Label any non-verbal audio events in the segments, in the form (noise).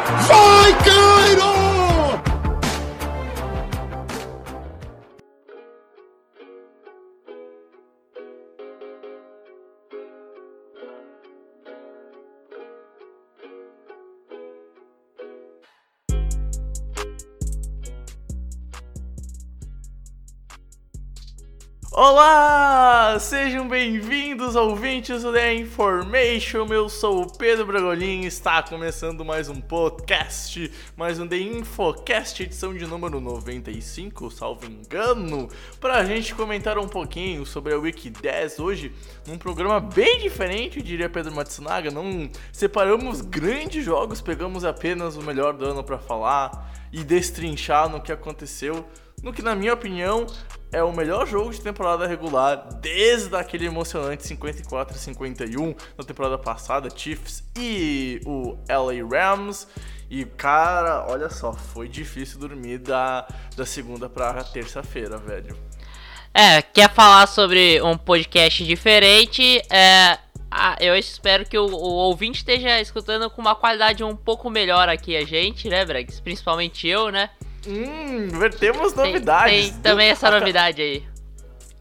Fuck Olá! Sejam bem-vindos, ouvintes do The Information. Eu sou o Pedro Bragolin está começando mais um podcast, mais um The Infocast, edição de número 95, salvo engano, para a gente comentar um pouquinho sobre a Week 10 hoje, num programa bem diferente, diria Pedro Matsunaga. Não separamos grandes jogos, pegamos apenas o melhor do ano para falar e destrinchar no que aconteceu no que, na minha opinião, é o melhor jogo de temporada regular desde aquele emocionante 54 51 na temporada passada, Chiefs e o LA Rams. E cara, olha só, foi difícil dormir da, da segunda pra terça-feira, velho. É, quer falar sobre um podcast diferente? É, ah, eu espero que o, o, ouvinte esteja escutando com uma qualidade um pouco melhor aqui a gente, né, Bregs? Principalmente eu, né? Hum, temos novidades. Tem, tem também essa (laughs) novidade aí.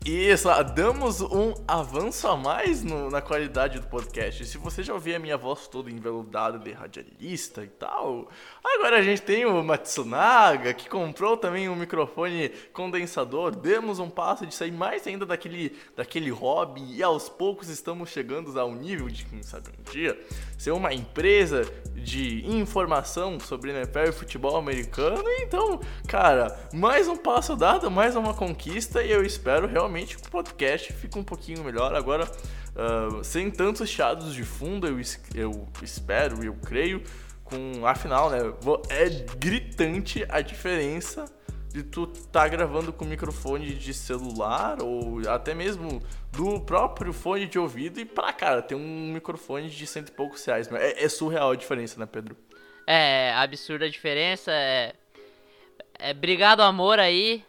Isso, damos um avanço a mais no, na qualidade do podcast. Se você já ouvia a minha voz toda enveludada de radialista e tal, agora a gente tem o Matsunaga, que comprou também um microfone condensador. Demos um passo de sair mais ainda daquele, daquele hobby e aos poucos estamos chegando ao nível de, quem sabe um dia, ser uma empresa de informação sobre NFL e futebol americano. Então, cara, mais um passo dado, mais uma conquista e eu espero realmente realmente o podcast fica um pouquinho melhor. Agora, uh, sem tantos chiados de fundo, eu, eu espero e eu creio. Com, afinal, né? É gritante a diferença de tu tá gravando com microfone de celular ou até mesmo do próprio fone de ouvido e pra cara, tem um microfone de cento e poucos reais. É, é surreal a diferença, né, Pedro? É, absurda a diferença. É, é, obrigado, amor, aí.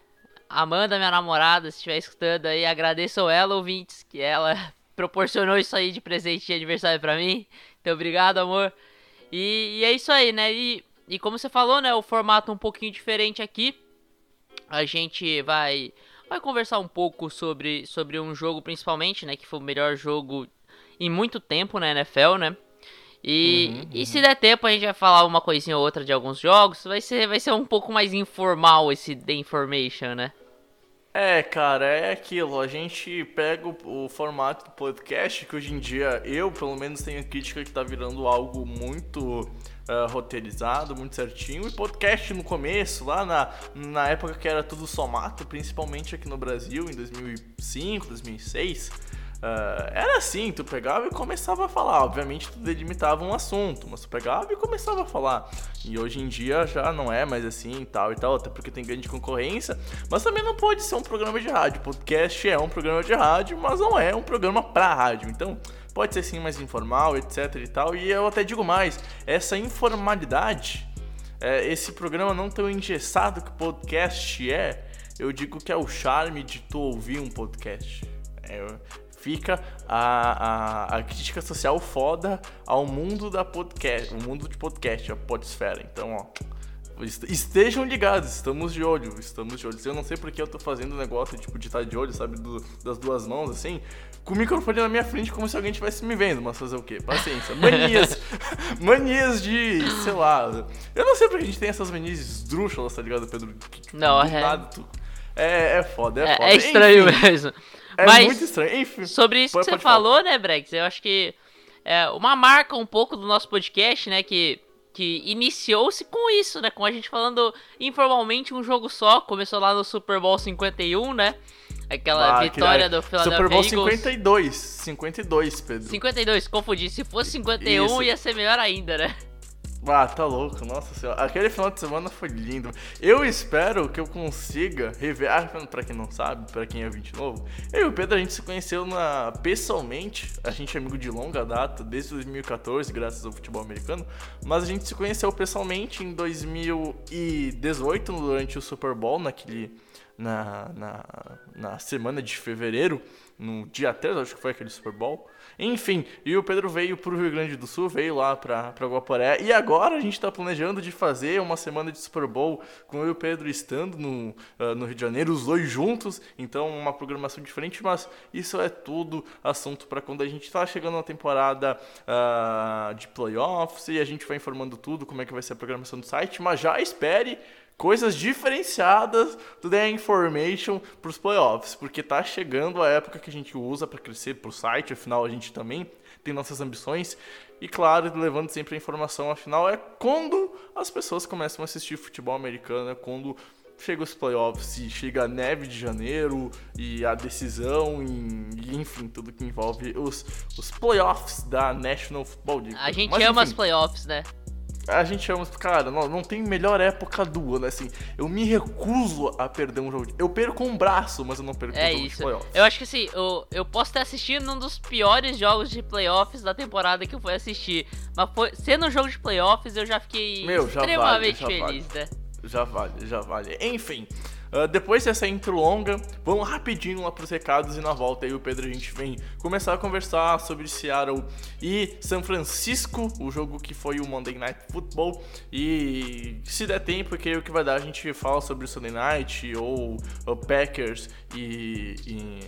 Amanda, minha namorada, se estiver escutando aí, agradeço ela, ouvintes, que ela (laughs) proporcionou isso aí de presente de aniversário para mim. Então, obrigado, amor. E, e, é isso aí, né? E, e como você falou, né? O formato um pouquinho diferente aqui. A gente vai, vai conversar um pouco sobre, sobre um jogo, principalmente, né? Que foi o melhor jogo em muito tempo na NFL, né? E, uhum, uhum. e se der tempo a gente vai falar uma coisinha ou outra de alguns jogos. Vai ser, vai ser um pouco mais informal esse The Information, né? É, cara, é aquilo. A gente pega o, o, formato do podcast, que hoje em dia eu, pelo menos, tenho crítica que tá virando algo muito uh, roteirizado, muito certinho. E podcast no começo, lá na, na época que era tudo somato, principalmente aqui no Brasil, em 2005, 2006 Uh, era assim, tu pegava e começava a falar. Obviamente tu delimitava um assunto, mas tu pegava e começava a falar. E hoje em dia já não é mais assim e tal e tal, até porque tem grande concorrência. Mas também não pode ser um programa de rádio. Podcast é um programa de rádio, mas não é um programa pra rádio. Então pode ser sim mais informal, etc e tal. E eu até digo mais, essa informalidade, é, esse programa não tão engessado que podcast é, eu digo que é o charme de tu ouvir um podcast. É, fica a, a, a, crítica social foda ao mundo da podcast, o mundo de podcast, a podesfera. Então, ó, estejam ligados, estamos de olho, estamos de olho. Eu não sei porque eu tô fazendo o negócio, tipo, de estar de olho, sabe, do, das duas mãos, assim, com o microfone na minha frente como se alguém estivesse me vendo, mas fazer o quê? Paciência. Manias, (laughs) manias de, sei lá, eu não sei porque a gente tem essas manias esdrúxulas, tá ligado, Pedro? Que, tipo, não, é... Nada, tu... é... É foda, é, é foda. É estranho Enfim, mesmo. É Mas muito estranho. Enfim, sobre isso pode, que você falou, né, Brex? Eu acho que é uma marca um pouco do nosso podcast, né, que que iniciou-se com isso, né? Com a gente falando informalmente um jogo só. Começou lá no Super Bowl 51, né? Aquela Ah, vitória aquele- do Philadelphia Super Bowl Eagles. 52, 52, Pedro. 52, confundi. Se fosse 51, Isso. ia ser melhor ainda, né? Ah, tá louco, nossa senhora. Aquele final de semana foi lindo. Eu espero que eu consiga rever. Ah, pra quem não sabe, pra quem é 20 novo, eu e o Pedro a gente se conheceu na pessoalmente. A gente é amigo de longa data, desde 2014, graças ao futebol americano. Mas a gente se conheceu pessoalmente em 2018, durante o Super Bowl, naquele. Na, na, na semana de fevereiro, no dia 3, acho que foi aquele Super Bowl. Enfim, e o Pedro veio pro Rio Grande do Sul, veio lá pra Guaporé. E agora a gente tá planejando de fazer uma semana de Super Bowl com eu e o Pedro estando no, ah, no Rio de Janeiro, os dois juntos. Então, uma programação diferente, mas isso é tudo assunto para quando a gente tá chegando na temporada ah, de playoffs e a gente vai informando tudo, como é que vai ser a programação do site. Mas já espere coisas diferenciadas do The Information para os playoffs, porque tá chegando a época que a gente usa para crescer para o site, afinal a gente também tem nossas ambições e claro, levando sempre a informação, afinal é quando as pessoas começam a assistir futebol americano, é quando chega os playoffs e chega a neve de janeiro e a decisão e, enfim, tudo que envolve os, os playoffs da National Football League. A gente Mas, ama enfim, as playoffs, né? A gente ama, cara, não, não tem melhor época do ano, assim. Eu me recuso a perder um jogo. de- Eu perco um braço, mas eu não perco um É jogo de isso. playoffs. Eu acho que assim, eu, eu posso ter assistido um dos piores jogos de playoffs da temporada que eu fui assistir. Mas foi, sendo um jogo de playoffs, eu já fiquei Meu, já vale, extremamente já feliz, vale. né? Já vale, já vale. Enfim, ah, depois dessa intro longa, vamos rapidinho lá pros recados e na volta aí o Pedro a gente vem começar a conversar sobre Seattle e São Francisco, o jogo que foi o Monday Night Football. E se der tempo, que aí o que vai dar, a gente fala sobre o Sunday Night ou o Packers e, e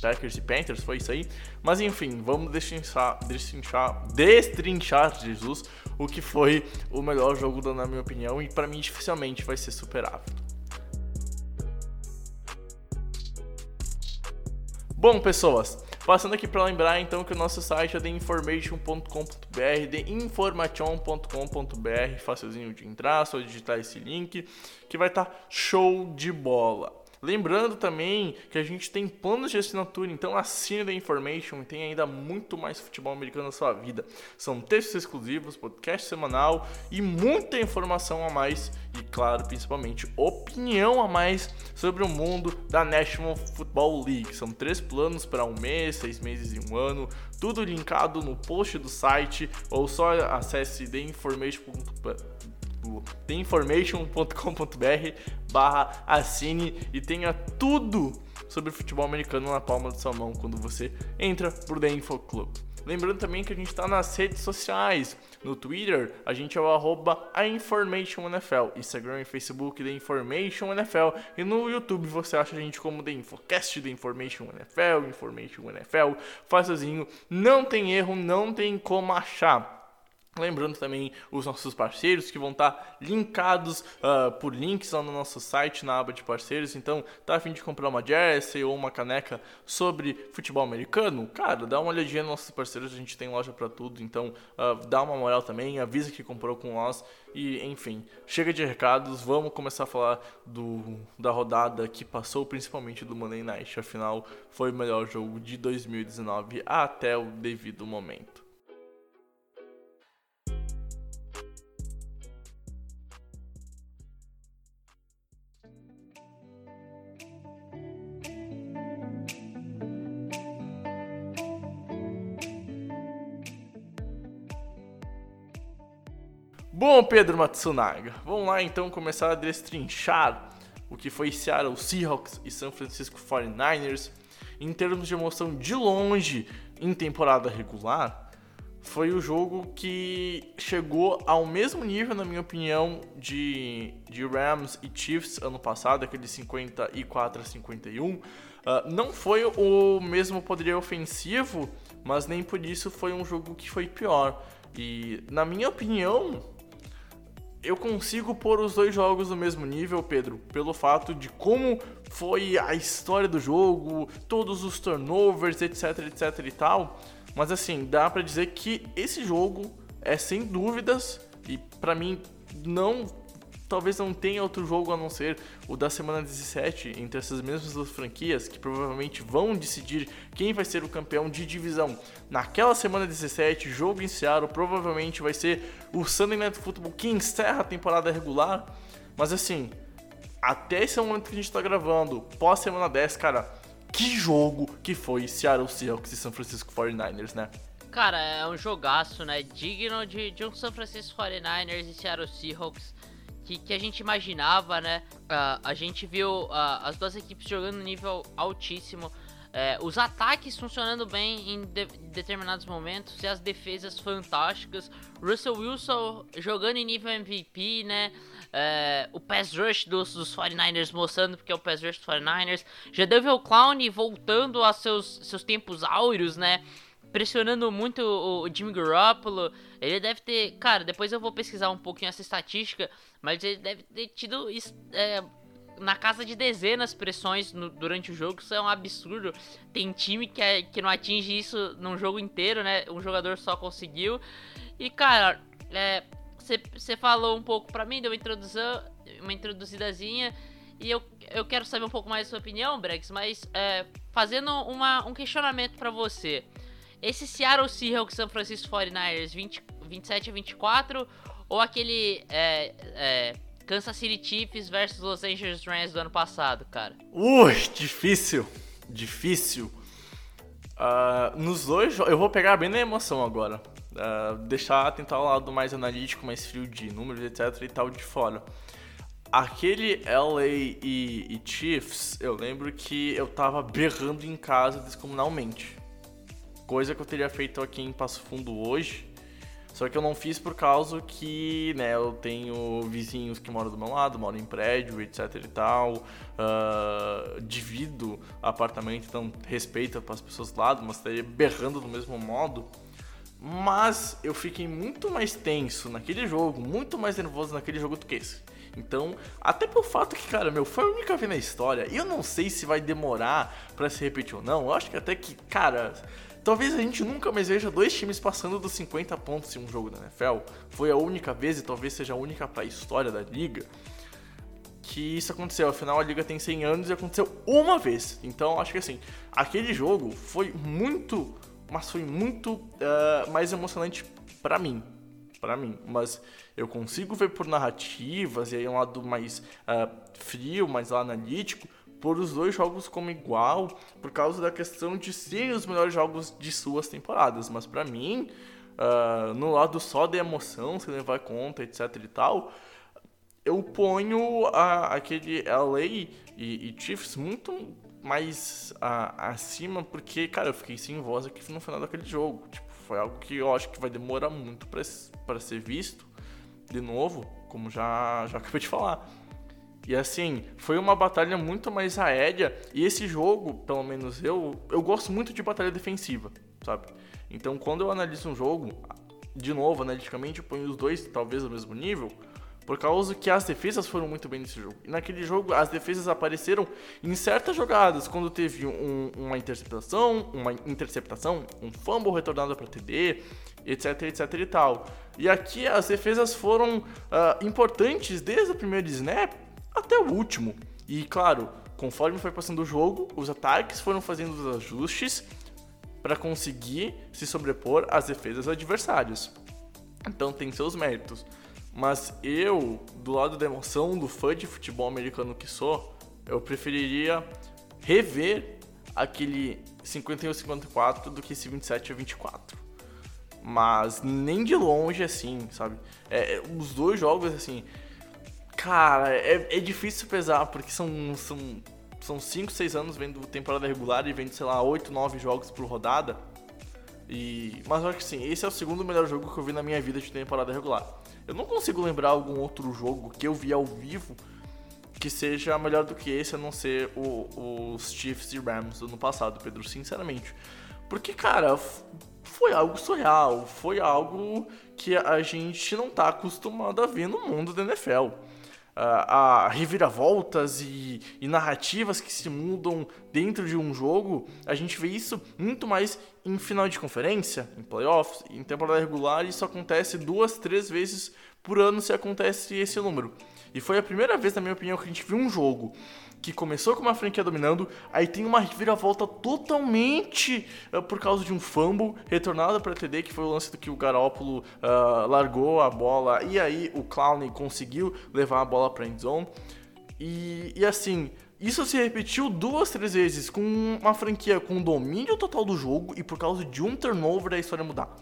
Packers e Panthers, foi isso aí. Mas enfim, vamos destrinchar, destrinchar, destrinchar, Jesus, o que foi o melhor jogo, na minha opinião, e pra mim dificilmente vai ser superável. Bom, pessoas, passando aqui para lembrar então que o nosso site é theinformation.com.br, theinformation.com.br, facilzinho de entrar, só digitar esse link que vai estar show de bola. Lembrando também que a gente tem planos de assinatura, então assine da Information e tem ainda muito mais futebol americano na sua vida. São textos exclusivos, podcast semanal e muita informação a mais e, claro, principalmente opinião a mais sobre o mundo da National Football League. São três planos para um mês, seis meses e um ano, tudo linkado no post do site ou só acesse theinformation.com theinformation.com.br barra assine e tenha tudo sobre futebol americano na palma da sua mão quando você entra pro The Info Club. Lembrando também que a gente está nas redes sociais. No Twitter, a gente é o arroba. Instagram e Facebook, The Information NFL. E no YouTube você acha a gente como The Infocast, The Information NFL, Information NFL. Faz sozinho. Não tem erro, não tem como achar. Lembrando também os nossos parceiros que vão estar linkados ah, por links lá no nosso site na aba de parceiros. Então, tá a fim de comprar uma jersey ou uma caneca sobre futebol americano? Cara, dá uma olhadinha nos nossos parceiros, a gente tem loja para tudo. Então, ah, dá uma moral também, avisa que comprou com nós. E, enfim, chega de recados, vamos começar a falar do, da rodada que passou, principalmente do Monday Night. Afinal, foi o melhor jogo de 2019 até o devido momento. Bom, Pedro Matsunaga, vamos lá então começar a destrinchar o que foi Seattle Seahawks e San Francisco 49ers. Em termos de emoção de longe em temporada regular, foi o jogo que chegou ao mesmo nível, na minha opinião, de, de Rams e Chiefs ano passado, aquele 54 a 51. Ah, não foi o mesmo poderio ofensivo, mas nem por isso foi um jogo que foi pior. E, na minha opinião, eu consigo pôr os dois jogos no mesmo nível, Pedro, pelo fato de como foi a história do jogo, todos os turnovers, etc, etc e tal. Mas assim, dá pra dizer que esse jogo é sem dúvidas e pra mim não talvez não tenha outro jogo a não ser o da semana 17 entre essas mesmas duas franquias que provavelmente vão decidir quem vai ser o campeão de divisão. Naquela semana 17, jogo em Seattle provavelmente vai ser o Sunday Night Football que encerra a temporada regular. Mas assim, até esse momento que a gente tá gravando, pós semana 10, cara, que jogo que foi Seattle Seahawks e San Francisco 49ers, né? Cara, é um jogaço, né? Digno de, de um San Francisco 49ers e Seattle Seahawks que, que a gente imaginava, né? Uh, a gente viu uh, as duas equipes jogando nível altíssimo. Uh, os ataques funcionando bem em de determinados momentos e as defesas fantásticas. Russell Wilson jogando em nível MVP, né? É, o pass rush dos, dos 49ers mostrando porque é o pass rush dos 49ers. Já o Clown voltando a seus, seus tempos áureos, né? Pressionando muito o Jimmy Garoppolo. Ele deve ter. Cara, depois eu vou pesquisar um pouquinho essa estatística, mas ele deve ter tido. É, na casa de dezenas pressões no, durante o jogo, isso é um absurdo. Tem time que, é, que não atinge isso num jogo inteiro, né? Um jogador só conseguiu. E, cara, você é, falou um pouco pra mim, deu uma introdução, uma introduzidazinha. E eu, eu quero saber um pouco mais da sua opinião, Brex, mas é, fazendo uma, um questionamento para você. Esse Seattle Seahawks São Francisco 49ers 20, 27 a 24 ou aquele é, é, Kansas City Chiefs versus Los Angeles Rams do ano passado, cara? Ui, difícil. Difícil. Uh, nos dois eu vou pegar bem na emoção agora. Uh, deixar, tentar o lado mais analítico, mais frio de números, etc e tal de fora. Aquele LA e, e Chiefs, eu lembro que eu tava berrando em casa descomunalmente. Coisa que eu teria feito aqui em Passo Fundo hoje. Só que eu não fiz por causa que, né, eu tenho vizinhos que moram do meu lado, moram em prédio, etc e tal. Uh, divido apartamento, então respeito para as pessoas do lado, mas estaria berrando do mesmo modo. Mas eu fiquei muito mais tenso naquele jogo, muito mais nervoso naquele jogo do que esse. Então, até pelo fato que, cara, meu, foi a única vez na história. E eu não sei se vai demorar para se repetir ou não. Eu acho que até que, cara, Talvez a gente nunca mais veja dois times passando dos 50 pontos em um jogo da NFL. Foi a única vez e talvez seja a única para a história da liga que isso aconteceu. Afinal, a liga tem 100 anos e aconteceu uma vez. Então, acho que assim, aquele jogo foi muito, mas foi muito uh, mais emocionante para mim. para mim. Mas eu consigo ver por narrativas e aí um lado mais uh, frio, mais analítico por os dois jogos como igual, por causa da questão de ser os melhores jogos de suas temporadas. Mas para mim, uh, no lado só da emoção, se levar conta, etc e tal, eu ponho aquele LA e, e Chiefs muito mais acima, porque, cara, eu fiquei sem voz aqui no final daquele jogo. Tipo, foi algo que eu acho que vai demorar muito para ser visto de novo, como já, já acabei de falar. E assim, foi uma batalha muito mais aérea. E esse jogo, pelo menos eu, eu gosto muito de batalha defensiva, sabe? Então quando eu analiso um jogo, de novo, analiticamente, eu ponho os dois talvez ao mesmo nível. Por causa que as defesas foram muito bem nesse jogo. E naquele jogo, as defesas apareceram em certas jogadas, quando teve um, uma interceptação, uma interceptação, um fumble retornado para TD, etc, etc e tal. E aqui as defesas foram uh, importantes desde o primeiro snap até o último. E claro, conforme foi passando o jogo, os ataques foram fazendo os ajustes para conseguir se sobrepor às defesas adversárias. Então tem seus méritos. Mas eu, do lado da emoção do fã de futebol americano que sou, eu preferiria rever aquele 51-54 do que esse 27 a 24. Mas nem de longe assim, sabe? É, os dois jogos, assim, Cara, é, é difícil pesar, porque são, são, são 5, 6 anos vendo temporada regular e vendo, sei lá, 8, 9 jogos por rodada. E, mas eu acho que sim, esse é o segundo melhor jogo que eu vi na minha vida de temporada regular. Eu não consigo lembrar algum outro jogo que eu vi ao vivo que seja melhor do que esse, a não ser o, os Chiefs e Rams do ano passado, Pedro, sinceramente. Porque, cara, foi algo surreal, foi algo que a gente não tá acostumado a ver no mundo da NFL. A, reviravoltas e, e, narrativas que se mudam dentro de um jogo, a gente vê isso muito mais em final de conferência, em playoffs, em temporada regular, isso acontece duas, três vezes por ano se acontece esse número. E foi a primeira vez, na minha opinião, que a gente viu um jogo que começou com uma franquia dominando, aí tem uma reviravolta totalmente uh, por causa de um fumble retornado para TD, que foi o lance do que o Garópolo uh, largou a bola e aí o Clowney conseguiu levar a bola para endzone. E, e assim, isso se repetiu duas, três vezes com uma franquia com domínio total do jogo e por causa de um turnover da história mudar.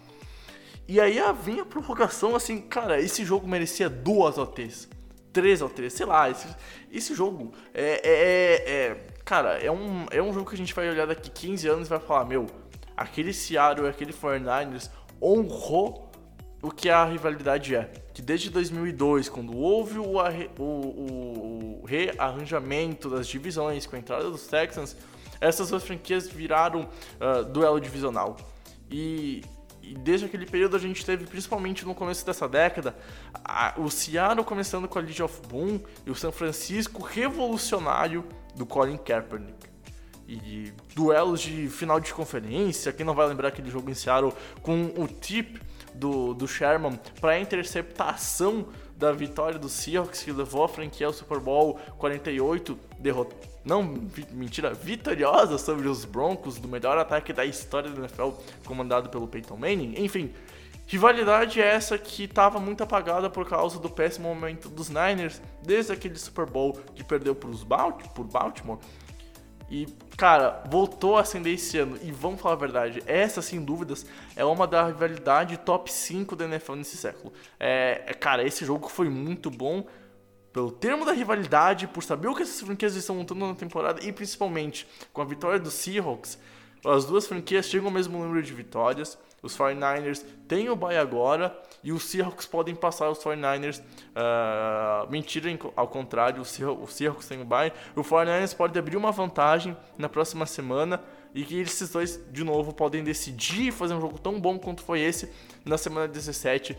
E aí vem a provocação assim, cara, esse jogo merecia duas OTs. 3 ou 3, sei lá, esse, esse jogo é, é, é, é, Cara, é um, é um jogo que a gente vai olhar daqui 15 anos e vai falar, meu, aquele Seattle, aquele 49ers honrou o que a rivalidade é. Que desde 2002, quando houve o, o, o, o rearranjamento das divisões com a entrada dos Texans, essas duas franquias viraram uh, duelo divisional. E e desde aquele período a gente teve, principalmente no começo dessa década, a, o Seattle começando com a Legion of Boom e o São Francisco revolucionário do Colin Kaepernick. E duelos de final de conferência, quem não vai lembrar aquele jogo em Seattle com o tip do, do Sherman para interceptação da vitória do Seahawks que levou a franquia ao Super Bowl 48, derrotando não, mentira, vitoriosa sobre os Broncos, do melhor ataque da história da NFL, comandado pelo Peyton Manning. Enfim, rivalidade é essa que estava muito apagada por causa do péssimo momento dos Niners, desde aquele Super Bowl que perdeu por Baltimore. E, cara, voltou a acender esse ano. E vamos falar a verdade, essa, sem dúvidas, é uma da rivalidade top 5 da NFL nesse século. É, cara, esse jogo foi muito bom pelo termo da rivalidade, por saber o que essas franquias estão montando na temporada e principalmente com a vitória dos Seahawks, as duas franquias chegam ao mesmo número de vitórias. Os 49ers têm o bye agora e os Seahawks podem passar os 49ers. Uh, ah, mentira, ao contrário, os Seahawks têm o bye. O 49ers pode abrir uma vantagem na próxima semana e que esses dois, de novo, podem decidir fazer um jogo tão bom quanto foi esse na semana 17.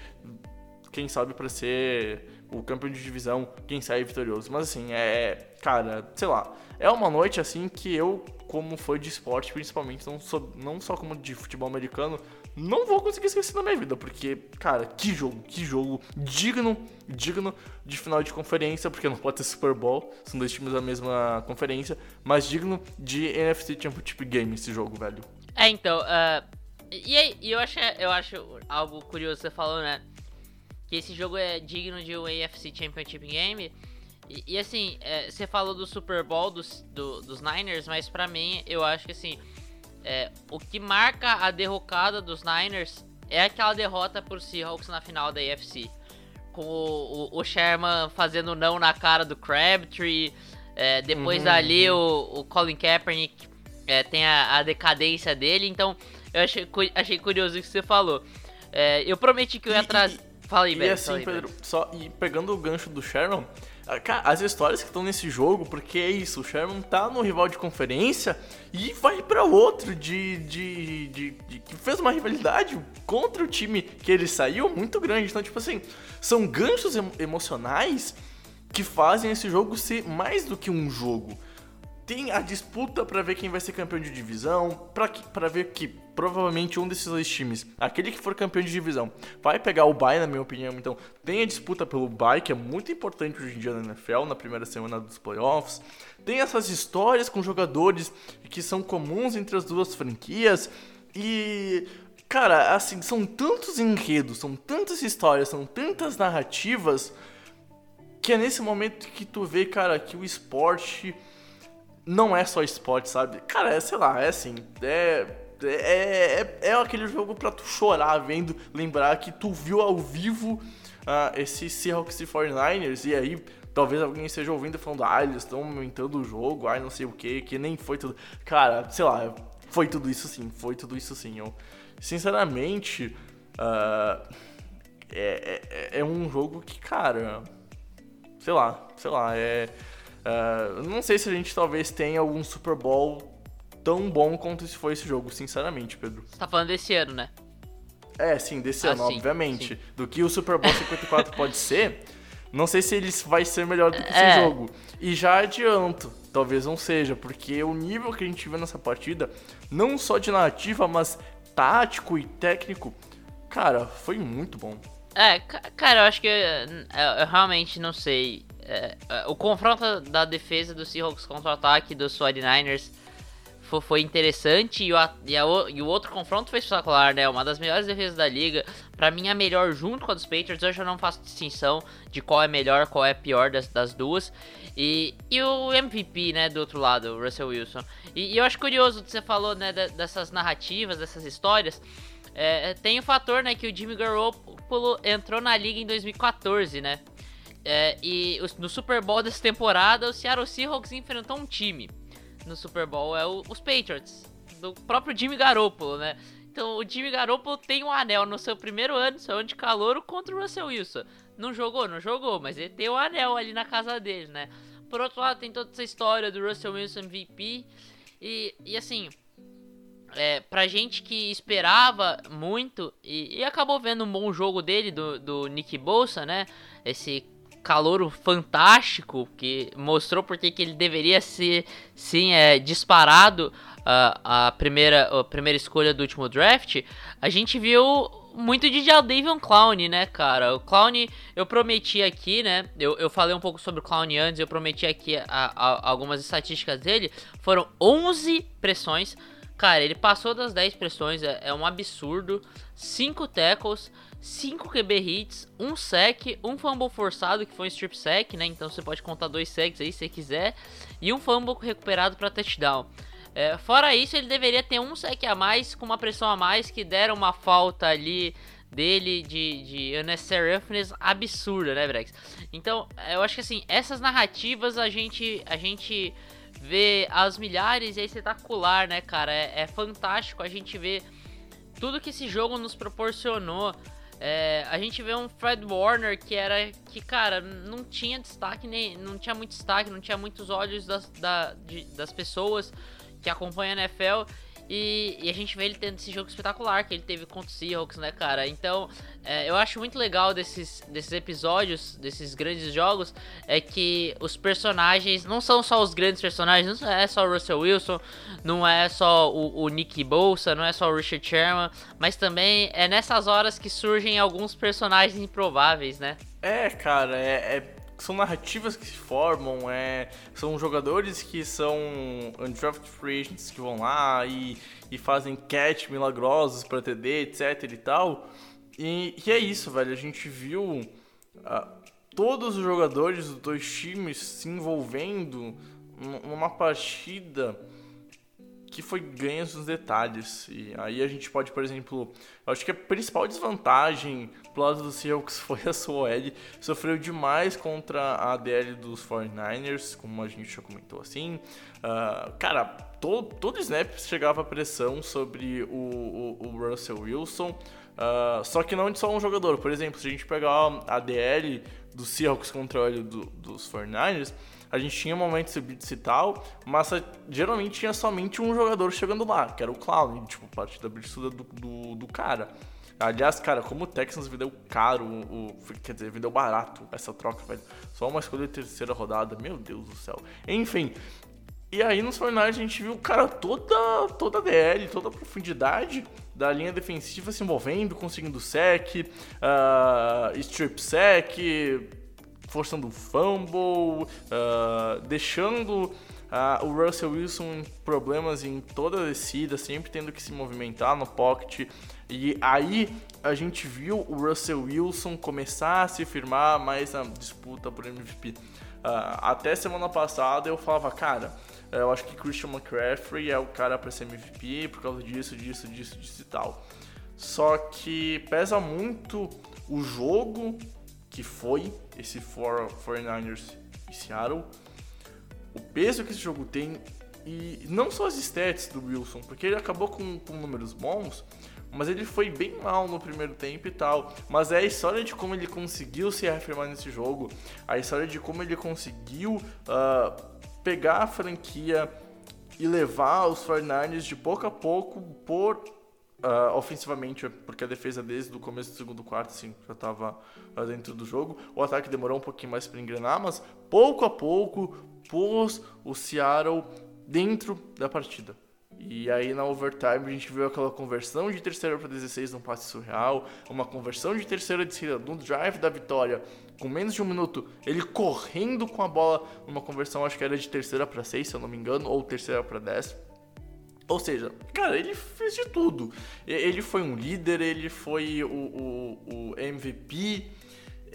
Quem sabe para ser o campeão de divisão, quem sai vitorioso. Mas assim, é. Cara, sei lá. É uma noite assim que eu, como fã de esporte, principalmente, não, sou, não só como de futebol americano, não vou conseguir esquecer na minha vida. Porque, cara, que jogo, que jogo digno, digno de final de conferência, porque não pode ter Super Bowl, são dois times da mesma conferência, mas digno de NFC Championship Game esse jogo, velho. É, então, uh, e aí, eu acho, eu acho algo curioso você falou, né? que esse jogo é digno de um AFC Championship Game. E, e assim, é, você falou do Super Bowl dos, do, dos Niners, mas para mim eu acho que assim, é, o que marca a derrocada dos Niners é aquela derrota por Seahawks na final da AFC. Com o, o, o Sherman fazendo não na cara do Crabtree. É, depois uhum, dali uhum. O, o Colin Kaepernick é, tem a, a, decadência dele. Então eu achei, achei curioso o que você falou. É, eu prometi que eu ia trazer. Fala aí, E Ben, assim, Pedro, só, e pegando o gancho do Sherman, cara, as histórias que estão nesse jogo, porque é isso, o Sherman tá no rival de conferência e vai para outro de, de, de, de, que fez uma rivalidade contra o time que ele saiu muito grande. Então, tipo assim, são ganchos emocionais que fazem esse jogo ser mais do que um jogo tem a disputa para ver quem vai ser campeão de divisão, para ver que provavelmente um desses dois times, aquele que for campeão de divisão, vai pegar o bye, na minha opinião. Então, tem a disputa pelo bye, que é muito importante hoje em dia na NFL, na primeira semana dos playoffs. Tem essas histórias com jogadores que são comuns entre as duas franquias e cara, assim, são tantos enredos, são tantas histórias, são tantas narrativas que é nesse momento que tu vê, cara, que o esporte não é só esporte, sabe? Cara, é, sei lá, é assim, é, é, é, é aquele jogo pra tu chorar vendo, lembrar que tu viu ao vivo uh, esse Seahawks e 49ers, e aí talvez alguém esteja ouvindo falando, ah, eles estão aumentando o jogo, ai, não sei o que, que nem foi tudo. Cara, sei lá, foi tudo isso sim, foi tudo isso sim. Eu, sinceramente, uh, é, é, é um jogo que, cara, sei lá, sei lá, é Uh, não sei se a gente talvez tenha algum Super Bowl tão bom quanto se foi esse jogo, sinceramente, Pedro. Você tá falando desse ano, né? É, sim, desse ah, ano, sim, obviamente. Sim. Do que o Super Bowl 54 (laughs) pode ser, Não sei se ele vai ser melhor do que esse É. jogo. E já adianto, talvez não seja, porque o nível que a gente viu nessa partida, não só de narrativa, mas tático e técnico, cara, foi muito bom. É, ca- cara, eu acho que eu, eu realmente não sei. É, é, o confronto da defesa do Seahawks contra o ataque dos 49ers fo- foi, interessante e o, e, a e o outro confronto foi espetacular, né? Uma das melhores defesas da liga. Pra mim, a melhor junto com a dos Patriots. Hoje eu não faço distinção de qual é melhor, qual é pior das, das duas. E, e o MVP, né, do outro lado, o Russell Wilson. E, e eu acho curioso que você falou, né, de- dessas narrativas, dessas histórias. É, tem o fator, né, que o Jimmy Garoppolo entrou na liga em 2014, né? É, e no Super Bowl dessa temporada, o Seattle Seahawks enfrentou um time no Super Bowl, é o- os Patriots, do próprio Jimmy Garoppolo, né? Então o Jimmy Garoppolo tem um anel no seu primeiro ano, seu ano de calouro, contra o Russell Wilson. Não jogou, não jogou, mas ele tem um anel ali na casa dele, né? Por outro lado, tem toda essa história do Russell Wilson MVP. E, e assim, é, pra gente que esperava muito e, e acabou vendo um bom jogo dele, do, do Nick Bolsa, né? Esse calouro fantástico que mostrou porque que ele deveria ser, sim, é, disparado a, a, primeira, a primeira escolha do último draft. A gente viu muito de Jadavion Clown, né, cara? O Clown, eu prometi aqui, né? Eu, eu falei um pouco sobre o Clown antes, eu prometi aqui a, a, algumas estatísticas dele. Foram 11 pressões. Cara, ele passou das 10 pressões, é, é um absurdo. 5 tackles, 5 QB hits, 1 um sec, um fumble forçado, que foi um strip sack, né? Então você pode contar dois sacks aí se você quiser. E um fumble recuperado para touchdown. É, fora isso, ele deveria ter um sec a mais, com uma pressão a mais, que deram uma falta ali dele de, de unnecessary roughness absurda, né, Brex? Então, eu acho que assim, essas narrativas a gente, a gente vê as milhares e é espetacular, né, cara? É, é fantástico a gente ver tudo que esse jogo nos proporcionou. É, a gente vê um Fred Warner que era que, cara, não tinha destaque, nem, não tinha muito destaque, não tinha muitos olhos das, da, de, das pessoas que acompanham a NFL. E, e, a gente vê ele tendo esse jogo espetacular que ele teve contra o Seahawks, né, cara? Então, é, eu acho muito legal desses, desses episódios, desses grandes jogos, é que os personagens não são só os grandes personagens, não é só o Russell Wilson, não é só o, o Nick Bolsa, não é só o Richard Sherman, mas também é nessas horas que surgem alguns personagens improváveis, né? É, cara, é, é são narrativas que se formam, é, são jogadores que são undrafted free agents que vão lá e, e fazem catch milagrosos para TD, etc e tal. E, e, é isso, velho. A gente viu uh, todos os jogadores dos dois times se envolvendo numa partida que foi ganha nos detalhes. E aí a gente pode, por exemplo, eu acho que a principal desvantagem pro lado do Seahawks foi a sua OL. Sofreu demais contra a ADL dos 49ers, como a gente já comentou assim. Uh, cara, todo, todo snap chegava pressão sobre o, o, o Russell Wilson. Uh, só que não de só um jogador. Por exemplo, se a gente pegar a ADL do Seahawks contra OL do, dos 49ers, a gente tinha momentos subidos e tal, mas geralmente tinha somente um jogador chegando lá, que era o Clown, tipo, parte da absurda do, do, do, cara. Aliás, cara, como o Texans vendeu caro, o, quer dizer, vendeu barato essa troca, velho. Só uma escolha de terceira rodada, meu Deus do céu. Enfim, e aí nos finais a gente viu, cara, toda, toda a DL, toda a profundidade da linha defensiva se envolvendo, conseguindo sec, uh, strip sec, forçando fumble, uh, deixando uh, o Russell Wilson em problemas em toda a descida, sempre tendo que se movimentar no pocket. E aí a gente viu o Russell Wilson começar a se firmar mais na disputa por MVP. Uh, até semana passada eu falava, cara, eu acho que Christian McCaffrey é o cara para ser MVP por causa disso, disso, disso, disso e tal. Só que pesa muito o jogo que foi esse 49ers e Seattle, o peso que esse jogo tem e não só as stats do Wilson, porque ele acabou com, com números bons, mas ele foi bem mal no primeiro tempo e tal. Mas é a história de como ele conseguiu se reafirmar nesse jogo, a história de como ele conseguiu uh, pegar a franquia e levar os 49ers de pouco a pouco por Uh, ofensivamente, porque a defesa desde o começo do segundo quarto assim, já estava uh, dentro do jogo. O ataque demorou um pouquinho mais para engrenar, mas pouco a pouco pôs o Seattle dentro da partida. E aí na overtime a gente viu aquela conversão de terceira para 16 num passe surreal, uma conversão de terceira de no drive da vitória, com menos de um minuto, ele correndo com a bola numa conversão, acho que era de terceira para 6, se eu não me engano, ou terceira para 10. Ou seja, cara, ele fez de tudo. Ele foi um líder, ele foi o, o, o MVP,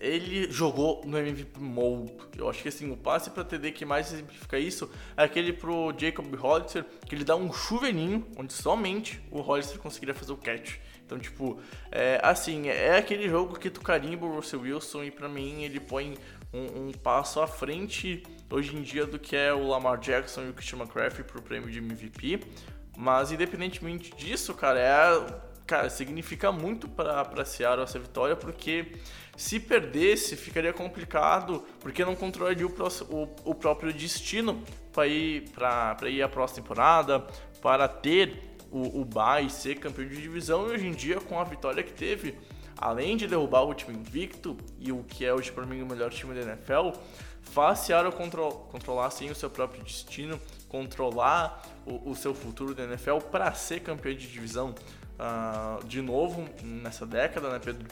ele jogou no MVP Mode. Eu acho que assim, o passe para TD que mais exemplifica isso é aquele pro Jacob Hollister, que ele dá um chuveirinho, onde somente o Hollister conseguiria fazer o catch. Então, tipo, é, assim, é aquele jogo que tu carimba o Russell Wilson e para mim ele põe um, um, passo à frente hoje em dia do que é o Lamar Jackson e o Christian McCaffrey pro prêmio de MVP. Mas independentemente disso, cara, é, cara significa muito para Seattle essa vitória, porque se perdesse, ficaria complicado, porque não controlaria o, o, o próprio destino para ir para ir a próxima temporada, para ter o, o ser campeão de divisão. E hoje em dia, com a vitória que teve, além de derrubar o time invicto e o que é hoje para mim o melhor time da NFL, faz Seattle contro controlar sim o seu próprio destino, controlar o, o seu futuro da NFL para ser campeão de divisão uh, de novo nessa década, né, Pedro?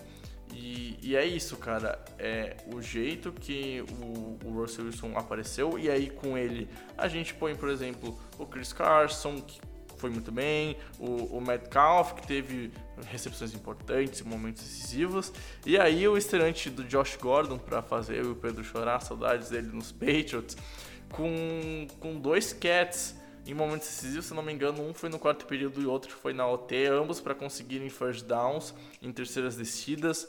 E, e, é isso, cara. É o jeito que o, o, Russell Wilson apareceu. E aí, com ele, a gente põe, por exemplo, o Chris Carson, que foi muito bem, o, o Metcalf, que teve recepções importantes, momentos decisivos. E aí, o estreante do Josh Gordon, para fazer o Pedro chorar, saudades dele nos Patriots, com, com dois Cats em momentos decisivos, se não me engano, um foi no quarto período e outro foi na OT, ambos para conseguirem first downs em terceiras descidas.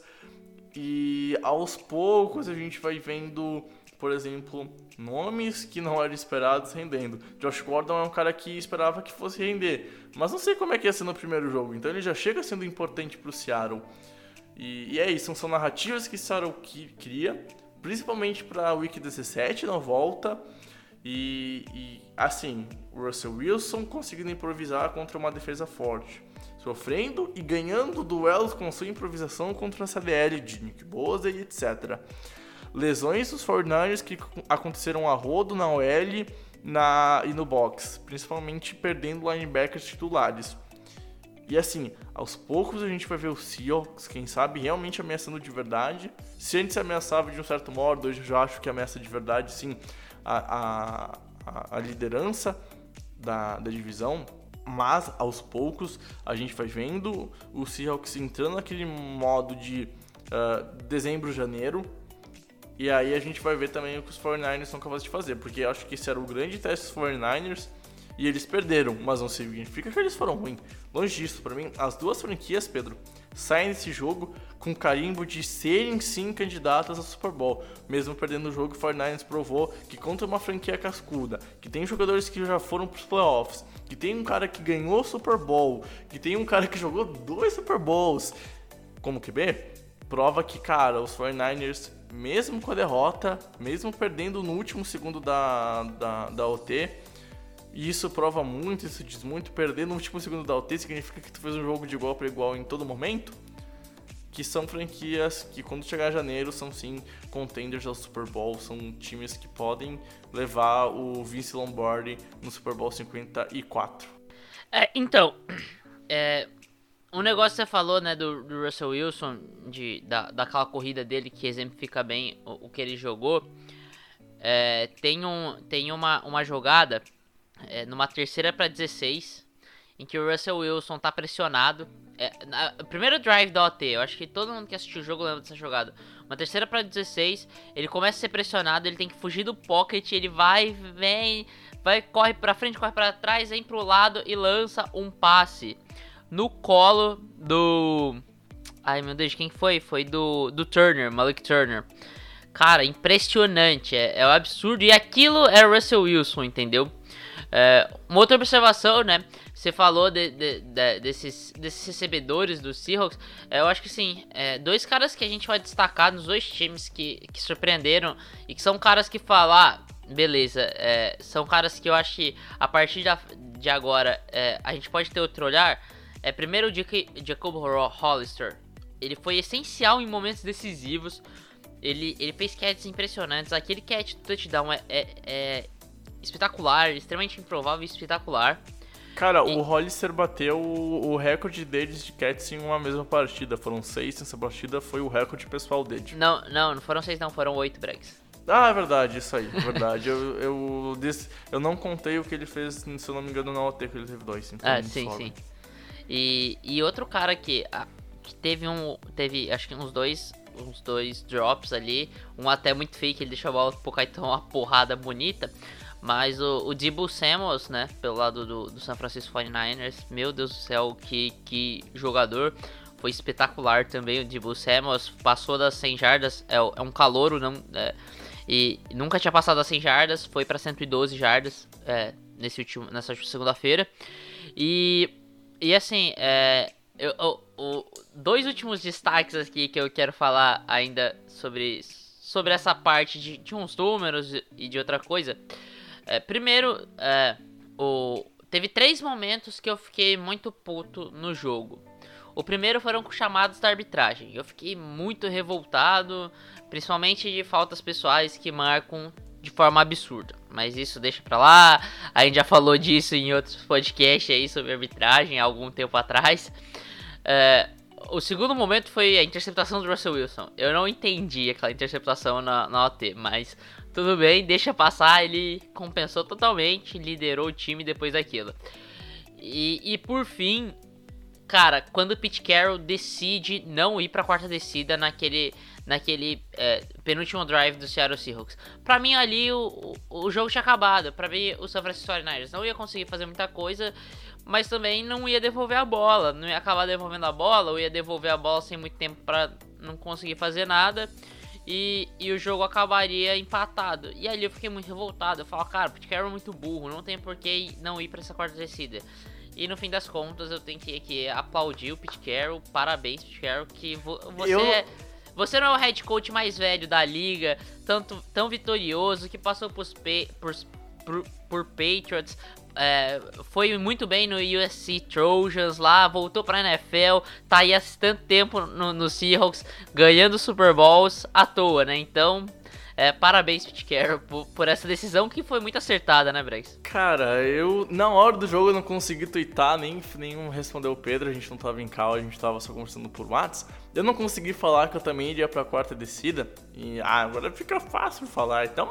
E aos poucos a gente vai vendo, por exemplo, nomes que não eram esperados rendendo. Josh Gordon é um cara que esperava que fosse render, mas não sei como é que ia ser no primeiro jogo, então ele já chega sendo importante para o Seattle. E, e, é isso, são narrativas que Seattle cria, principalmente para Week 17 na volta. E, e, assim, o Russell Wilson conseguindo improvisar contra uma defesa forte, sofrendo e ganhando duelos com sua improvisação contra a CDL de Nick Bosa e etc. Lesões dos 49ers que aconteceram a rodo na OL na, e no box, principalmente perdendo linebackers titulares. E assim, aos poucos a gente vai ver o Seahawks, quem sabe, realmente ameaçando de verdade. Se antes ameaçava de um certo modo, hoje eu já acho que ameaça de verdade, sim a, a, a liderança da, da divisão, mas aos poucos a gente vai vendo o Seahawks entrando naquele modo de uh, dezembro, janeiro. E aí a gente vai ver também o que os 49ers são capazes de fazer, porque acho que esse era o grande teste dos 49ers e eles perderam, mas não significa que eles foram ruins. Longe disso, para mim, as duas franquias, Pedro, saem desse jogo com carimbo de serem sim candidatas ao Super Bowl. Mesmo perdendo o jogo, o 49ers provou que contra uma franquia cascuda, que tem jogadores que já foram para os playoffs, que tem um cara que ganhou o Super Bowl, que tem um cara que jogou dois Super Bowls como QB, prova que, cara, os 49ers, mesmo com a derrota, mesmo perdendo no último segundo da, da, da OT, e isso prova muito, isso diz muito. Perder no último segundo da UT significa que tu fez um jogo de igual para igual em todo momento. Que são franquias que, quando chegar janeiro, são sim contenders ao Super Bowl. São times que podem levar o Vince Lombardi no Super Bowl 54. É, então, é, um negócio que você falou, né, do, do Russell Wilson, de, da, daquela corrida dele que exemplifica bem o, o que ele jogou. É, tem um, tem uma, uma jogada é, numa terceira para 16, em que o Russell Wilson tá pressionado. É, na, primeiro drive da OT, eu acho que todo mundo que assistiu o jogo lembra dessa jogada. Uma terceira para 16, ele começa a ser pressionado, ele tem que fugir do pocket, ele vai, vem, vai, corre para frente, corre para trás, vem pro lado e lança um passe no colo do. Ai meu Deus, quem foi? Foi do, do Turner, Malik Turner. Cara, impressionante, é, é um absurdo. E aquilo é Russell Wilson, entendeu? É, uma outra observação, né? Você falou de, de, de, desses, desses recebedores do Seahawks. É, eu acho que sim, é, dois caras que a gente vai destacar nos dois times que, que surpreenderam e que são caras que falar, ah, beleza, é, são caras que eu acho que a partir de agora é, a gente pode ter outro olhar. É, primeiro o Jac Jacob Hollister. Ele foi essencial em momentos decisivos. Ele, ele fez catches impressionantes. Aquele catch do touchdown é, é, é espetacular, extremamente improvável e espetacular. Cara, e... o Hollister bateu o, o recorde deles de catches em uma mesma partida. Foram seis nessa partida, foi o recorde pessoal dele. Não, não, não foram seis não, foram oito, Bregs. Ah, é verdade, isso aí, é verdade. eu, eu, disse, eu não contei o que ele fez, se eu não me engano, na OT, que ele teve dois. Então ah, sim, sim. E, e outro cara que, que teve um. Teve acho que uns dois. Uns dois drops ali. Um até muito fake, ele deixou a bola pro Caetano uma porrada bonita. Mas o, o Debo Samuels, né, pelo lado do, do San Francisco 49ers, meu Deus do céu, que, que jogador. Foi espetacular também o Debo Samuels. Passou das 100 jardas, é, é um calouro, não, é, e nunca tinha passado das 100 jardas, foi para 112 jardas é, nesse último, nessa segunda-feira. E, e assim, é, eu, eu, eu, dois últimos destaques aqui que eu quero falar ainda sobre, sobre essa parte de, de uns números e de outra coisa. É, primeiro, é, o, teve três momentos que eu fiquei muito puto no jogo. O primeiro foram com chamados da arbitragem. Eu fiquei muito revoltado, principalmente de faltas pessoais que marcam de forma absurda. Mas isso deixa pra lá. A gente já falou disso em outros podcasts aí sobre arbitragem há algum tempo atrás. É, o segundo momento foi a interceptação do Russell Wilson. Eu não entendi aquela interceptação na, na OT, mas tudo bem, deixa passar. Ele compensou totalmente, liderou o time depois daquilo. E, e por fim, cara, quando o Pete Carroll decide não ir pra quarta descida naquele, naquele é, penúltimo drive do Seattle Seahawks. Pra mim ali o, o, o jogo tinha acabado. Pra mim o San Francisco 49ers não ia conseguir fazer muita coisa, mas também não ia devolver a bola. Não ia acabar devolvendo a bola, ou ia devolver a bola sem muito tempo pra não conseguir fazer nada e, e o jogo acabaria empatado. E ali eu fiquei muito revoltado. Eu falo, cara, o Carroll é muito burro, não tem por que não ir para essa quarta descida. E no fim das contas eu tenho que, que aplaudir o Pete Carroll. Parabéns, Pete Carroll, que vo, você, eu... É, você não é o head coach mais velho da liga, tanto tão vitorioso, que passou por, por, por, por Patriots, é, foi muito bem no USC Trojans lá, voltou pra NFL, tá aí há tanto tempo no, no Seahawks, ganhando Super Bowls à toa, né? Então, é, parabéns, Pete Carroll, por, por, essa decisão que foi muito acertada, né, Brex? Cara, eu, na hora do jogo, eu não consegui twittar, nem, nem responder o Pedro, a gente não tava em cal, a gente tava só conversando por WhatsApp. Eu não consegui falar que eu também iria pra quarta descida, e ah, agora fica fácil falar. Então,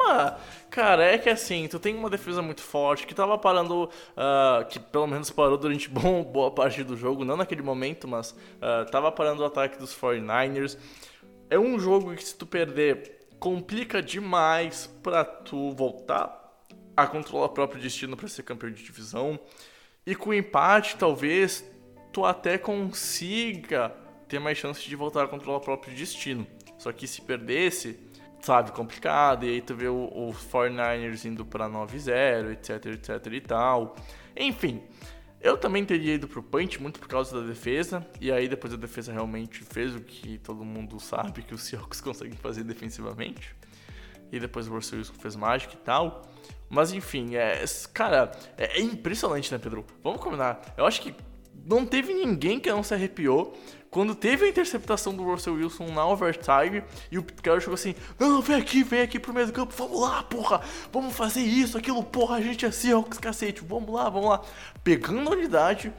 cara, é que assim, tu tem uma defesa muito forte, que tava parando, uh, que pelo menos parou durante (laughs) bom, boa parte do jogo, não naquele momento, mas uh, tava parando o ataque dos 49ers. É um jogo que se tu perder complica demais para tu voltar a controlar o próprio destino para ser campeão de divisão. E com empate, talvez tu até consiga ter mais chance de voltar a controlar o próprio destino. Só que se perdesse, sabe, complicado. E aí tu vê o, o 49ers indo para 9-0, etc, etc e tal. Enfim, eu também teria ido pro punch muito por causa da defesa, e aí depois a defesa realmente fez o que todo mundo sabe que os (laughs) Seahawks conseguem fazer defensivamente. E depois o Russell Wilson fez mágica e tal. Mas enfim, é, cara, é, é impressionante, né, Pedro? Vamos combinar. Eu acho que não teve ninguém que não se arrepiou quando teve a interceptação do Russell Wilson na overtime e o Pete Carroll chegou assim: Não, vem aqui, vem aqui pro meio do campo, vamos lá, porra, vamos fazer isso, aquilo, porra, a gente é Seahawks, cacete, vamos lá, vamos lá. Pegando a unidade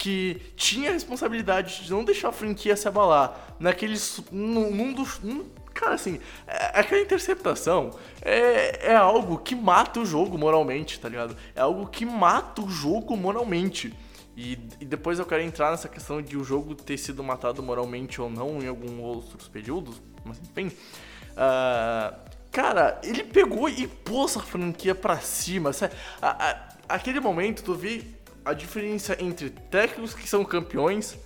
que tinha a responsabilidade de não deixar a franquia se abalar naqueles. num, dos. Num, cara, assim, é, aquela interceptação é, é algo que mata o jogo moralmente, tá ligado? É algo que mata o jogo moralmente. E, e, depois eu quero entrar nessa questão de o jogo ter sido matado moralmente ou não em alguns outros períodos, mas enfim. Uh, cara, ele pegou e pôs a franquia pra cima. Sabe? A, a, aquele momento tu vê a diferença entre técnicos que são campeões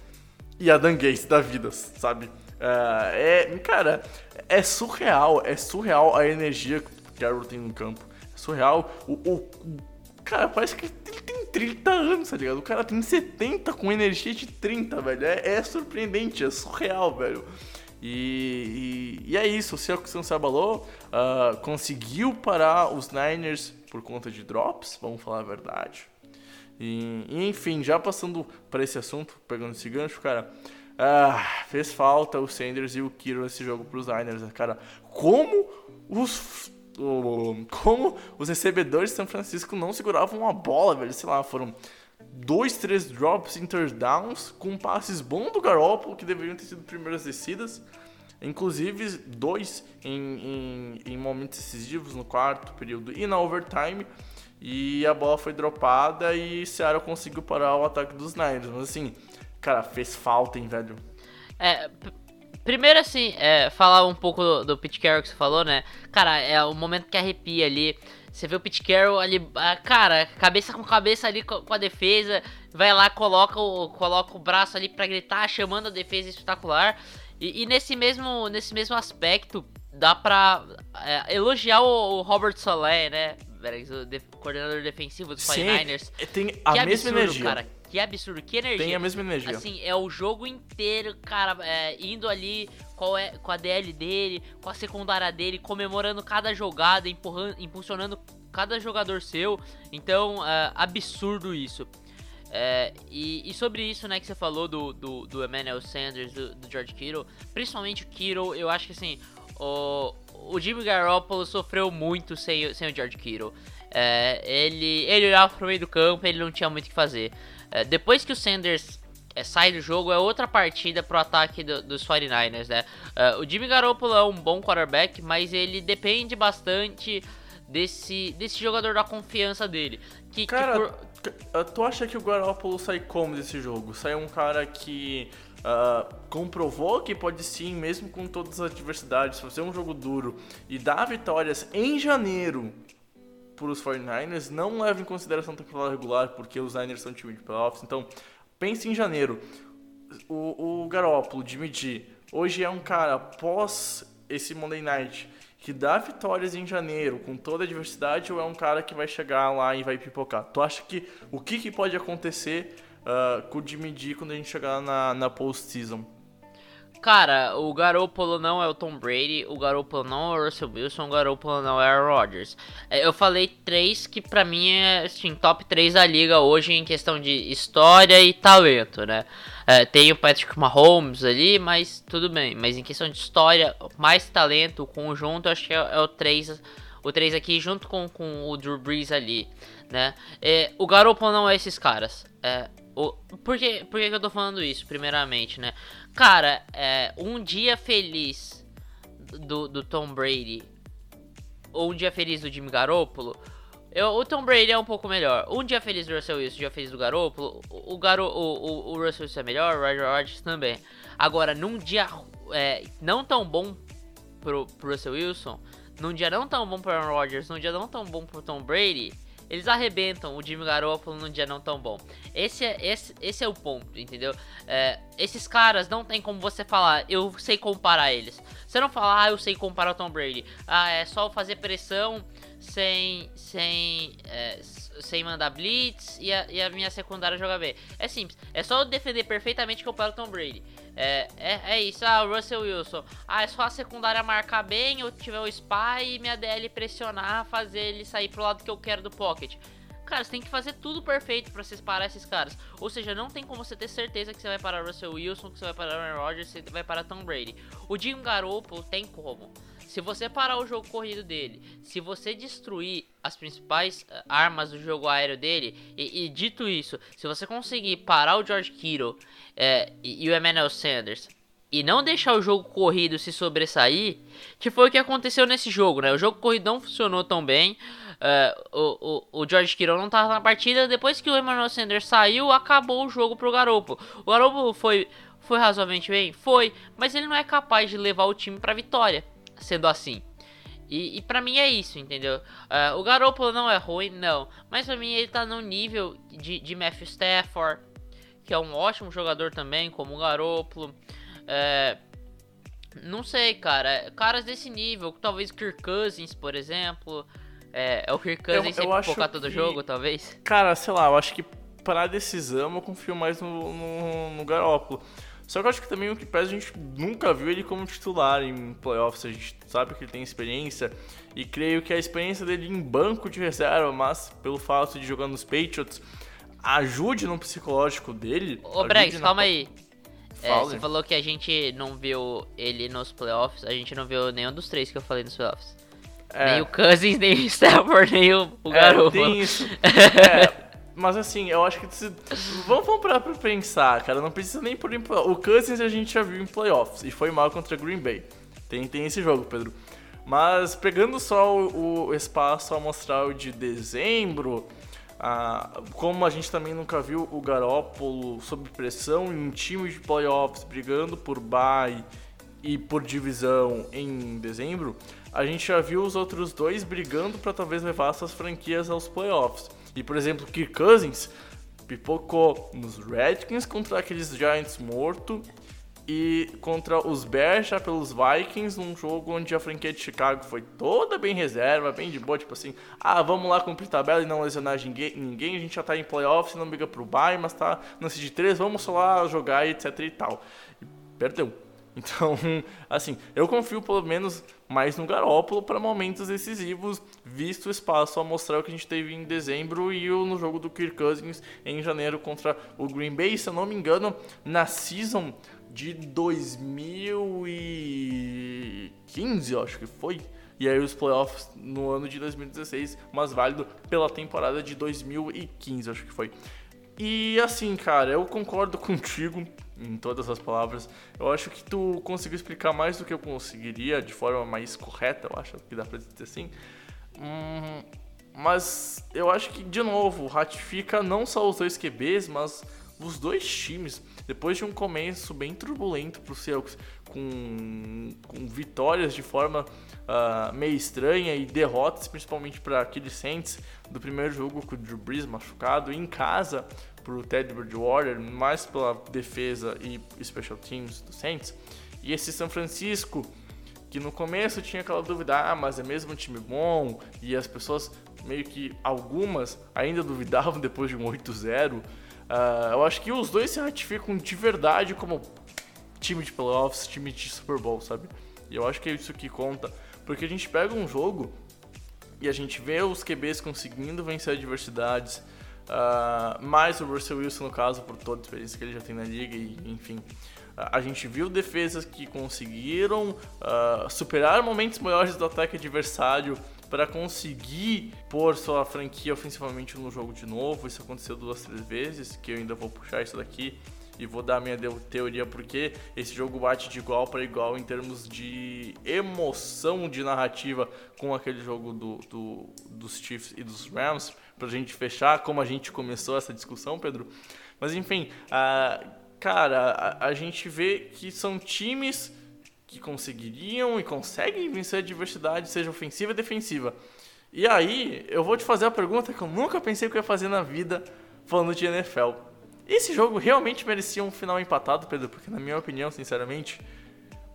e a Gates da vida, sabe? Uh, é, cara, é surreal, é surreal a energia que o Carroll tem no campo. É surreal o, o Cara, parece que ele tem 30 anos, tá ligado? O cara tem 70 com energia de 30, velho. É, é surpreendente, é surreal, velho. E, e, e, é isso, o Celtics não se abalou, uh, conseguiu parar os Niners por conta de drops, vamos falar a verdade. E, e, enfim, já passando para esse assunto, pegando esse gancho, cara, ah, fez falta o Sanders e o Kiro nesse jogo para os Niners, né, cara. Como os como os recebedores de São Francisco não seguravam uma bola, velho, sei lá, foram dois, três drops em downs com passes bons do Garoppolo que deveriam ter sido primeiras descidas. Inclusive, dois em, em, em momentos decisivos no quarto período e na overtime. E a bola foi dropada e Seattle conseguiu parar o ataque dos Niners. Mas assim, cara, fez falta, hein, velho? É, primeiro assim, é, falar um pouco do, do Pete Carroll que você falou, né? Cara, é o momento que arrepia ali. Você vê o Pete Carroll ali, ah, cara, cabeça com cabeça ali com a defesa, vai lá, coloca o, coloca o braço ali para gritar, chamando a defesa espetacular. E, e, nesse, mesmo, nesse mesmo aspecto, dá pra é, elogiar o, o, Robert Saleh, né? O de, coordenador defensivo dos 49ers. É, tem a que mesma absurdo, energia. cara. Que absurdo, que energia. Tem a mesma energia. Assim, é o jogo inteiro, cara, é, indo ali com, é, com a DL dele, com a secundária dele, comemorando cada jogada, empurrando, impulsionando cada jogador seu. Então, é, absurdo isso. É, e, e, sobre isso, né, que você falou do, do, do Emmanuel Sanders, do, do, George Kittle, principalmente o Kittle, eu acho que assim, o, o Jimmy Garoppolo sofreu muito sem, sem o George Kittle. É, ele, ele olhava pro meio do campo ele não tinha muito o que fazer. É, depois que o Sanders é, sai do jogo, é outra partida pro ataque do, dos 49ers, né? É, o Jimmy Garoppolo é um bom quarterback, mas ele depende bastante desse, desse jogador da confiança dele. Que, Cara, que por Tu acha que o Garoppolo sai como desse jogo? Sai um cara que uh, comprovou que pode sim, mesmo com todas as adversidades, fazer um jogo duro e dar vitórias em janeiro para os 49ers, não leva em consideração a temporada regular, porque os Niners são time de playoffs. Então, pense em janeiro. O, o Garoppolo, Jimmy G, hoje é um cara, após esse Monday Night, que dá vitórias em janeiro com toda a diversidade ou é um cara que vai chegar lá e vai pipocar? Tu acha que o que, que pode acontecer uh, com o Jimmy G quando a gente chegar na, na postseason? Cara, o Garoppolo não é o Tom Brady, o Garoppolo não é o Russell Wilson, o Garoppolo não é o Rodgers. É, eu falei três que pra mim é assim, top 3 da liga hoje em questão de história e talento, né? É, tem o Patrick Mahomes ali, mas tudo bem. Mas em questão de história, mais talento, conjunto, acho que é, é o 3 o 3 aqui junto com, com o Drew Brees ali, né? É, o Garoppolo não é esses caras. É, o, por, que, por que, que eu tô falando isso, primeiramente, né? Cara, é, um dia feliz do, do Tom Brady ou um dia feliz do Jimmy Garoppolo, eu, o Tom Brady é um pouco melhor. Um dia feliz do Russell Wilson, um dia feliz do Garoppolo, o, Garo, o, o, o Russell Wilson é melhor, o Roger Rodgers também. Agora, num dia é, não tão bom pro, pro Russell Wilson, num dia não tão bom pro Aaron Rodgers, num dia não tão bom pro Tom Brady, eles arrebentam o Jimmy Garoppolo num dia não tão bom. Esse é, esse, esse é o ponto, entendeu? É, esses caras não tem como você falar, eu sei comparar eles. Você não fala, ah, eu sei comparar o Tom Brady. Ah, é só fazer pressão sem sem é, sem mandar blitz e a, e a, minha secundária jogar bem. É simples, é só defender perfeitamente que eu paro o Tom Brady. É, é, é, isso, ah, o Russell Wilson. Ah, é só a secundária marcar bem, eu tiver o spy e minha DL pressionar, fazer ele sair pro lado que eu quero do pocket. Cara, você tem que fazer tudo perfeito para vocês parar esses caras. Ou seja, não tem como você ter certeza que você vai parar Russell Wilson, que você vai parar Aaron Rodgers, que você vai parar Tom Brady. O Jim Garoppolo tem como. Se você parar o jogo corrido dele, se você destruir as principais uh, armas do jogo aéreo dele, e, e, dito isso, se você conseguir parar o George Kittle é, e, e, o Emmanuel Sanders e não deixar o jogo corrido se sobressair, que foi o que aconteceu nesse jogo, né? O jogo corrido não funcionou tão bem. Uh, o, o, o, George Kittle não estava na partida. Depois que o Emmanuel Sanders saiu, acabou o jogo pro Garoppolo. O Garoppolo foi, foi razoavelmente bem? Foi, mas ele não é capaz de levar o time para vitória sendo assim. E, e para mim é isso, entendeu? Uh, o Garoppolo não é ruim, não. Mas pra mim ele tá no nível de, de Matthew Stafford, que é um ótimo jogador também, como o Garoppolo. Uh, não sei, cara. Caras desse nível, talvez Kirk Cousins, por exemplo. É, é o Kirk Cousins eu, eu sempre focar todo que... jogo, talvez? Cara, sei lá, eu acho que para decisão eu confio mais no, no, no Garoppolo. Só que eu acho que também o que pesa a gente nunca viu ele como titular em playoffs. A gente sabe que ele tem experiência e creio que a experiência dele em banco de reserva, mas pelo fato de jogar nos Patriots, ajude no psicológico dele. Ô, na- calma aí. É, você falou que a gente não viu ele nos playoffs. A gente não viu nenhum dos três que eu falei nos playoffs. É. Nem o Cousins, (laughs) nem o Stafford, nem o, o É, Garoppolo. tem isso. (laughs) É, mas assim, eu acho que se... vamos, vamos parar pra pensar, cara. Não precisa nem por O Cousins a gente já viu em playoffs e foi mal contra Green Bay. Tem, tem esse jogo, Pedro. Mas pegando só o, o espaço amostral de dezembro, ah, como a gente também nunca viu o Garópolo sob pressão em um time de playoffs brigando por bye e por divisão em dezembro, a gente já viu os outros dois brigando para talvez levar essas franquias aos playoffs. E por exemplo, Kirk Cousins pipocou nos Redskins contra aqueles Giants morto e contra os Bears já pelos Vikings num jogo onde a franquia de Chicago foi toda bem reserva, bem de boa, tipo assim, ah, vamos lá cumprir tabela e não lesionar ninguém, a gente já tá em playoffs, não briga pro bye, mas tá no de 3, vamos só lá jogar etc e tal. E perdeu. (laughs) Então, assim, eu confio pelo menos mais no Garópolo para momentos decisivos, visto o espaço a mostrar o que a gente teve em dezembro e no jogo do Kirk Cousins em janeiro contra o Green Bay, se eu não me engano, na season de 2015, eu acho que foi. E aí os playoffs no ano de 2016, mas válido pela temporada de 2015, acho que foi. E assim, cara, eu concordo (laughs) contigo em todas as palavras. Eu acho que tu conseguiu explicar mais do que eu conseguiria, de forma mais correta, eu acho que dá pra dizer assim. Hum, mas eu acho que, de novo, ratifica não só os dois QBs, mas os dois times. Depois de um começo bem turbulento pro Seahawks, com, com vitórias de forma ah, meio estranha e derrotas, principalmente para aqueles Saints do primeiro jogo com o Drew Brees machucado, em casa pro Ted Bridgewater, mais pela defesa e special teams do Saints. E esse São Francisco, que no começo tinha aquela dúvida, ah, mas é mesmo um time bom, e as pessoas, meio que algumas, ainda duvidavam (laughs) depois de um 8-0. Ah, eu acho que os dois se ratificam de verdade como time de playoffs, time de Super Bowl, sabe? E eu acho que é isso que conta, porque a gente pega um jogo e a gente vê os QBs conseguindo vencer adversidades, mais o Russell Wilson no caso, por toda a experiência que ele já tem na liga, e enfim. A gente viu defesas que conseguiram ah, superar momentos maiores do ataque adversário para conseguir pôr sua franquia ofensivamente no jogo de novo. Isso aconteceu duas, três vezes, que eu ainda vou puxar isso daqui e vou dar a minha teoria porque esse jogo bate de igual para igual em termos de emoção de narrativa com aquele jogo do, do- dos Chiefs e dos Rams, pra gente fechar como a gente começou essa discussão, Pedro. Mas enfim, a, cara, a, a gente vê que são times que conseguiriam e conseguem vencer a adversidade, seja ofensiva e defensiva. E aí, eu vou te fazer a pergunta que eu nunca pensei que eu ia fazer na vida falando de NFL. Esse jogo realmente merecia um final empatado, Pedro? Porque, na minha opinião, sinceramente,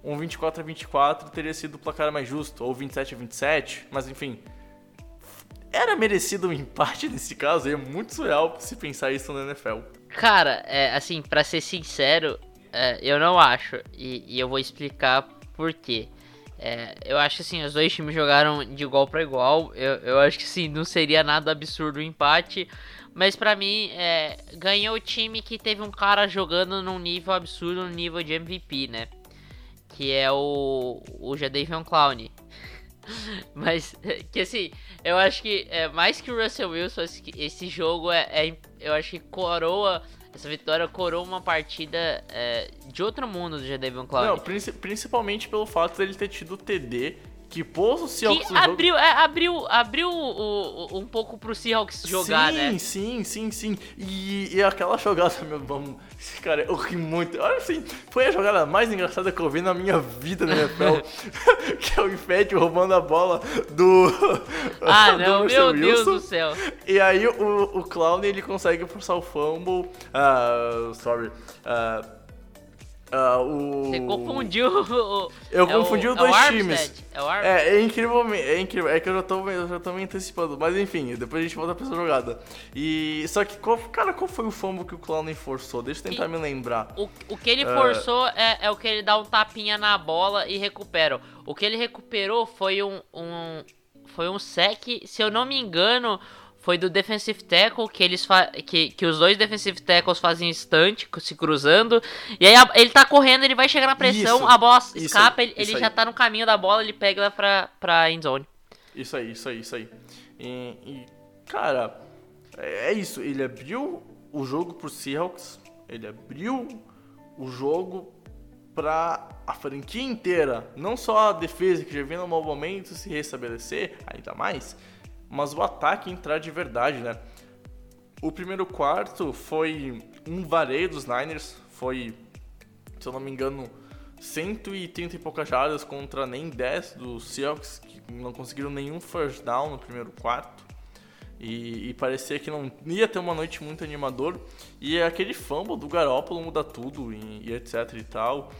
um 24 a 24 teria sido o placar mais justo, ou 27 a 27, mas enfim. Era merecido um empate (laughs) nesse caso, e é muito surreal se pensar isso na NFL. Cara, é, assim, pra ser sincero, é, eu não acho. E, e eu vou explicar por quê. É, eu acho que assim, os dois times jogaram de igual para igual. Eu, eu acho que sim, não seria nada absurdo o empate. Mas pra mim, é, ganhou o time que teve um cara jogando num nível absurdo, no nível de MVP, né? Que é o, o Jadavion Clown. (laughs) Mas, que assim, eu acho que é, mais que o Russell Wilson, esse, jogo é, é- Eu acho que coroa. Essa vitória coroa uma partida é, de outro mundo do Jadavion Clown. Não, princi- principalmente pelo fato dele ter tido o TD, que pôs o Seahawks que no jogo. abriu, é, abriu, abriu o- o- um pouco pro Seahawks jogar, sim, né? Sim, sim, sim. E, e aquela jogada, meu, vamos. Cara, eu ri muito. Olha assim, foi a jogada mais engraçada que eu vi na minha vida na NFL. (laughs) (laughs) que é o Infete roubando a bola do. (laughs) Ah, do não, Russell meu Deus Wilson. do céu. E aí o, o Clown ele consegue forçar o fumble. Ah, sorry. Ah, ah, o... Você confundiu (laughs) o. Eu é confundi o, os dois é times. É o. É, é incrível, é incrível. É que eu já tô, eu já tô me antecipando. Mas enfim, depois a gente volta pra essa jogada. E. Só que, qual, cara, qual foi o fumble que o Clown forçou? Deixa eu tentar me lembrar. O, o que ele forçou é, é o que ele dá um tapinha na bola e recupera. O que ele recuperou foi um, um foi um sec, se eu não me engano, foi do defensive tackle que eles que, que os dois defensive tackles fazem instante se cruzando e aí a, ele tá correndo ele vai chegar na pressão Isso, a bola escapa aí, ele, ele já aí. tá no caminho da bola ele pega ela pra para endzone Isso aí, isso aí, isso aí. E, e, cara, é é isso. Ele abriu o jogo pro Seahawks, ele abriu o jogo pra a franquia inteira. Não só a defesa, que já vinha no mau momento, se restabelecer, ainda mais, mas o ataque entrar de verdade, né? O primeiro quarto foi um vareio dos Niners, foi, se eu não me engano, 130 e poucas jardas contra nem 10 dos Seahawks, que não conseguiram nenhum first down no primeiro quarto. E, e parecia que não ia ter uma noite muito animador. E aquele fumble do Garoppolo muda tudo e, e etc e tal.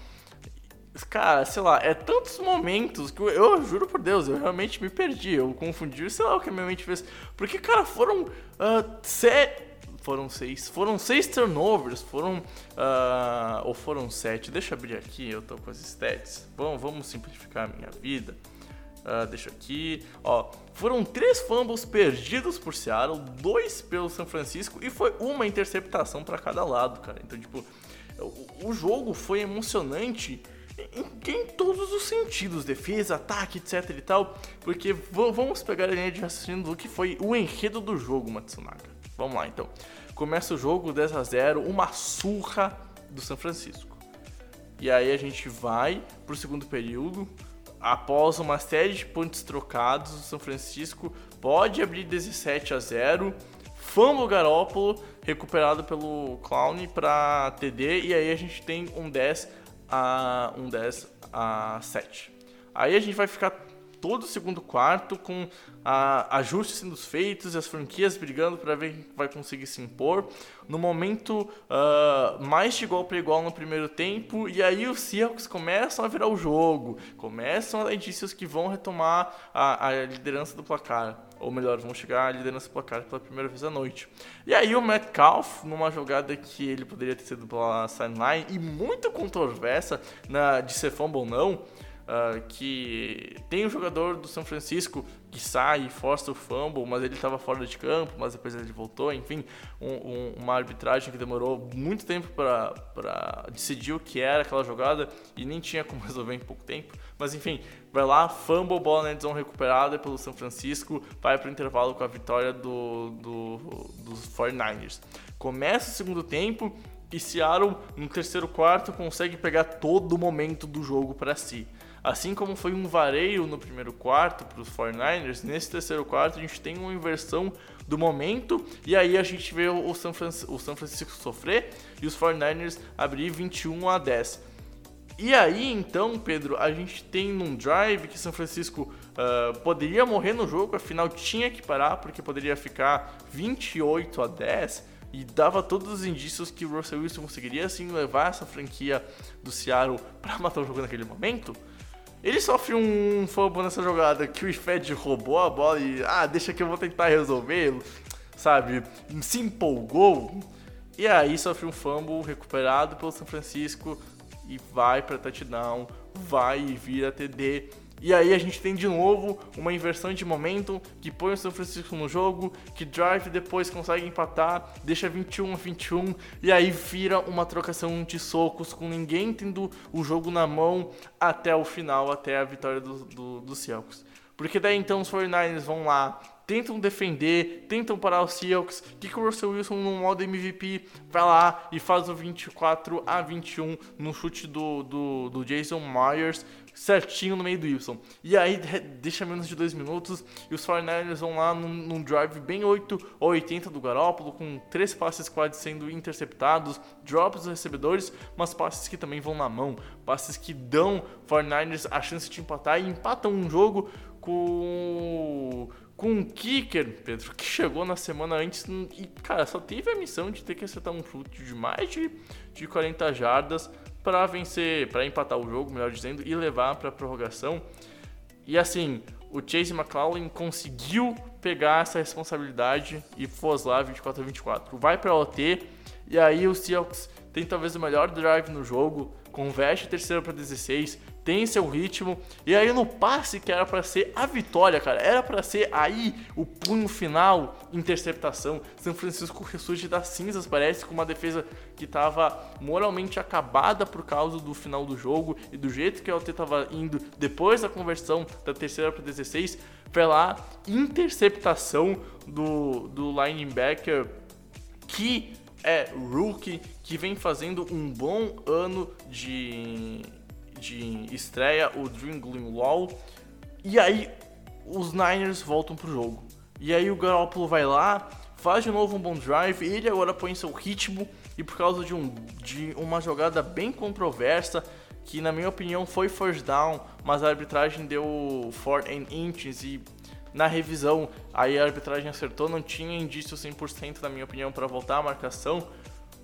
Cara, sei lá, é tantos momentos que eu, eu juro por Deus, eu realmente me perdi. Eu confundi, sei lá o que a minha mente fez. Porque, cara, foram sete. Foram seis. Foram seis turnovers. Foram. ah, ou foram sete. Deixa eu abrir aqui, eu tô com as stats. Vamos, vamos simplificar a minha vida. Ah, deixa aqui. Ó, foram três fumbles perdidos por Seattle, dois pelo São Francisco e foi uma interceptação para cada lado, cara. Então, tipo, o, o jogo foi emocionante em, em todos os sentidos, defesa, ataque, etc e tal, porque vamos pegar a linha de raciocínio do que foi o enredo do jogo, Matsunaga. Vamos lá, então. Começa o jogo 10 a 0, uma surra do São Francisco. E aí a gente vai pro segundo período. Após uma série de pontos trocados, o São Francisco pode abrir 17 a 0. Fumble Garópolo, recuperado pelo Clown para TD. E aí a gente tem um 10 a, um 10 a 7. Aí a gente vai ficar todo o segundo quarto com ah, ajustes sendo feitos e as franquias brigando para ver quem vai conseguir se impor. No momento ah, mais de igual para igual no primeiro tempo, e aí os Seahawks começam a virar o jogo, começam a indícios que vão retomar a, a liderança do placar. Ou melhor, vão chegar à liderança do placar pela primeira vez à noite. E aí o Metcalf, numa jogada que ele poderia ter sido pela sideline e muito controversa na, de ser fumble ou não, ah, que tem um jogador do São Francisco que sai e força o fumble, mas ele estava fora de campo, mas depois ele voltou, enfim, um- um- uma arbitragem que demorou muito tempo para decidir o que era aquela jogada e nem tinha como (laughs) resolver em pouco tempo. Mas enfim, vai lá, fumble, bola na endzone recuperada pelo São Francisco, vai para o intervalo com a vitória do, do, dos 49ers. Começa o segundo tempo e Seattle, no terceiro quarto, consegue pegar todo o momento do jogo para si. Assim como foi um vareio no primeiro quarto para os 49ers, nesse terceiro quarto a gente tem uma inversão do momento e aí a gente vê o o São Francisco sofrer e os 49ers abrir 21 a 10. E aí, então, Pedro, a gente tem num drive que São Francisco ah, poderia morrer no jogo, afinal tinha que parar, porque poderia ficar 28 a 10 e dava todos os indícios que o Russell Wilson conseguiria sim levar essa franquia do Seattle para matar o jogo naquele momento. Ele sofre um fumble nessa jogada que o Ifed roubou a bola e, ah, deixa que eu vou tentar resolvê-lo, sabe? Se empolgou. E aí sofre um fumble recuperado pelo São Francisco e vai para touchdown, vai e vira TD. E aí a gente tem de novo uma inversão de momento que põe o São Francisco no jogo, que drive depois consegue empatar, deixa 21 a 21 e aí vira uma trocação de socos com ninguém tendo o jogo na mão até o final, até a vitória do, do, dos. Porque daí então os 49ers vão lá, tentam defender, tentam parar os Seahawks. O que, o Russell Wilson, no modo MVP, vai lá e faz o 24 a 21 no chute do, do, do Jason Myers, certinho no meio do Wilson. E aí de- deixa menos de 2 minutos e os 49ers vão lá num, num drive bem 8 ou 80 do Garópolo, com três passes quase sendo interceptados, drops dos recebedores, mas passes que também vão na mão, passes que dão 49ers a chance de empatar e empatam um jogo com com um kicker, Pedro, que chegou na semana antes e, cara, só teve a missão de ter que acertar um chute de mais de, de 40 jardas para vencer, para empatar o jogo, melhor dizendo, e levar para prorrogação. E assim, o Chase McClellan conseguiu pegar essa responsabilidade e pôs lá 24 a 24. Vai para OT e aí o Seahawks tem talvez o melhor drive no jogo, converte terceiro para 16, tem seu ritmo. E aí no passe que era para ser a vitória, cara, era para ser aí o punho final, interceptação. São Francisco ressurge das cinzas, parece, com uma defesa que tava moralmente acabada por causa do final do jogo e do jeito que o LT tava indo depois da conversão da terceira para 16. Foi lá, interceptação do, do linebacker que é rookie, que vem fazendo um bom ano de, de estreia, o Dream Wall. E aí os Niners voltam pro jogo. E aí o Garoppolo vai lá, faz de novo um bom drive, ele agora põe seu ritmo e por causa de, um, de uma jogada bem controversa, que na minha opinião foi first down, mas a arbitragem deu 4 inches e na revisão aí a arbitragem acertou, não tinha indício 100% na minha opinião para voltar a marcação,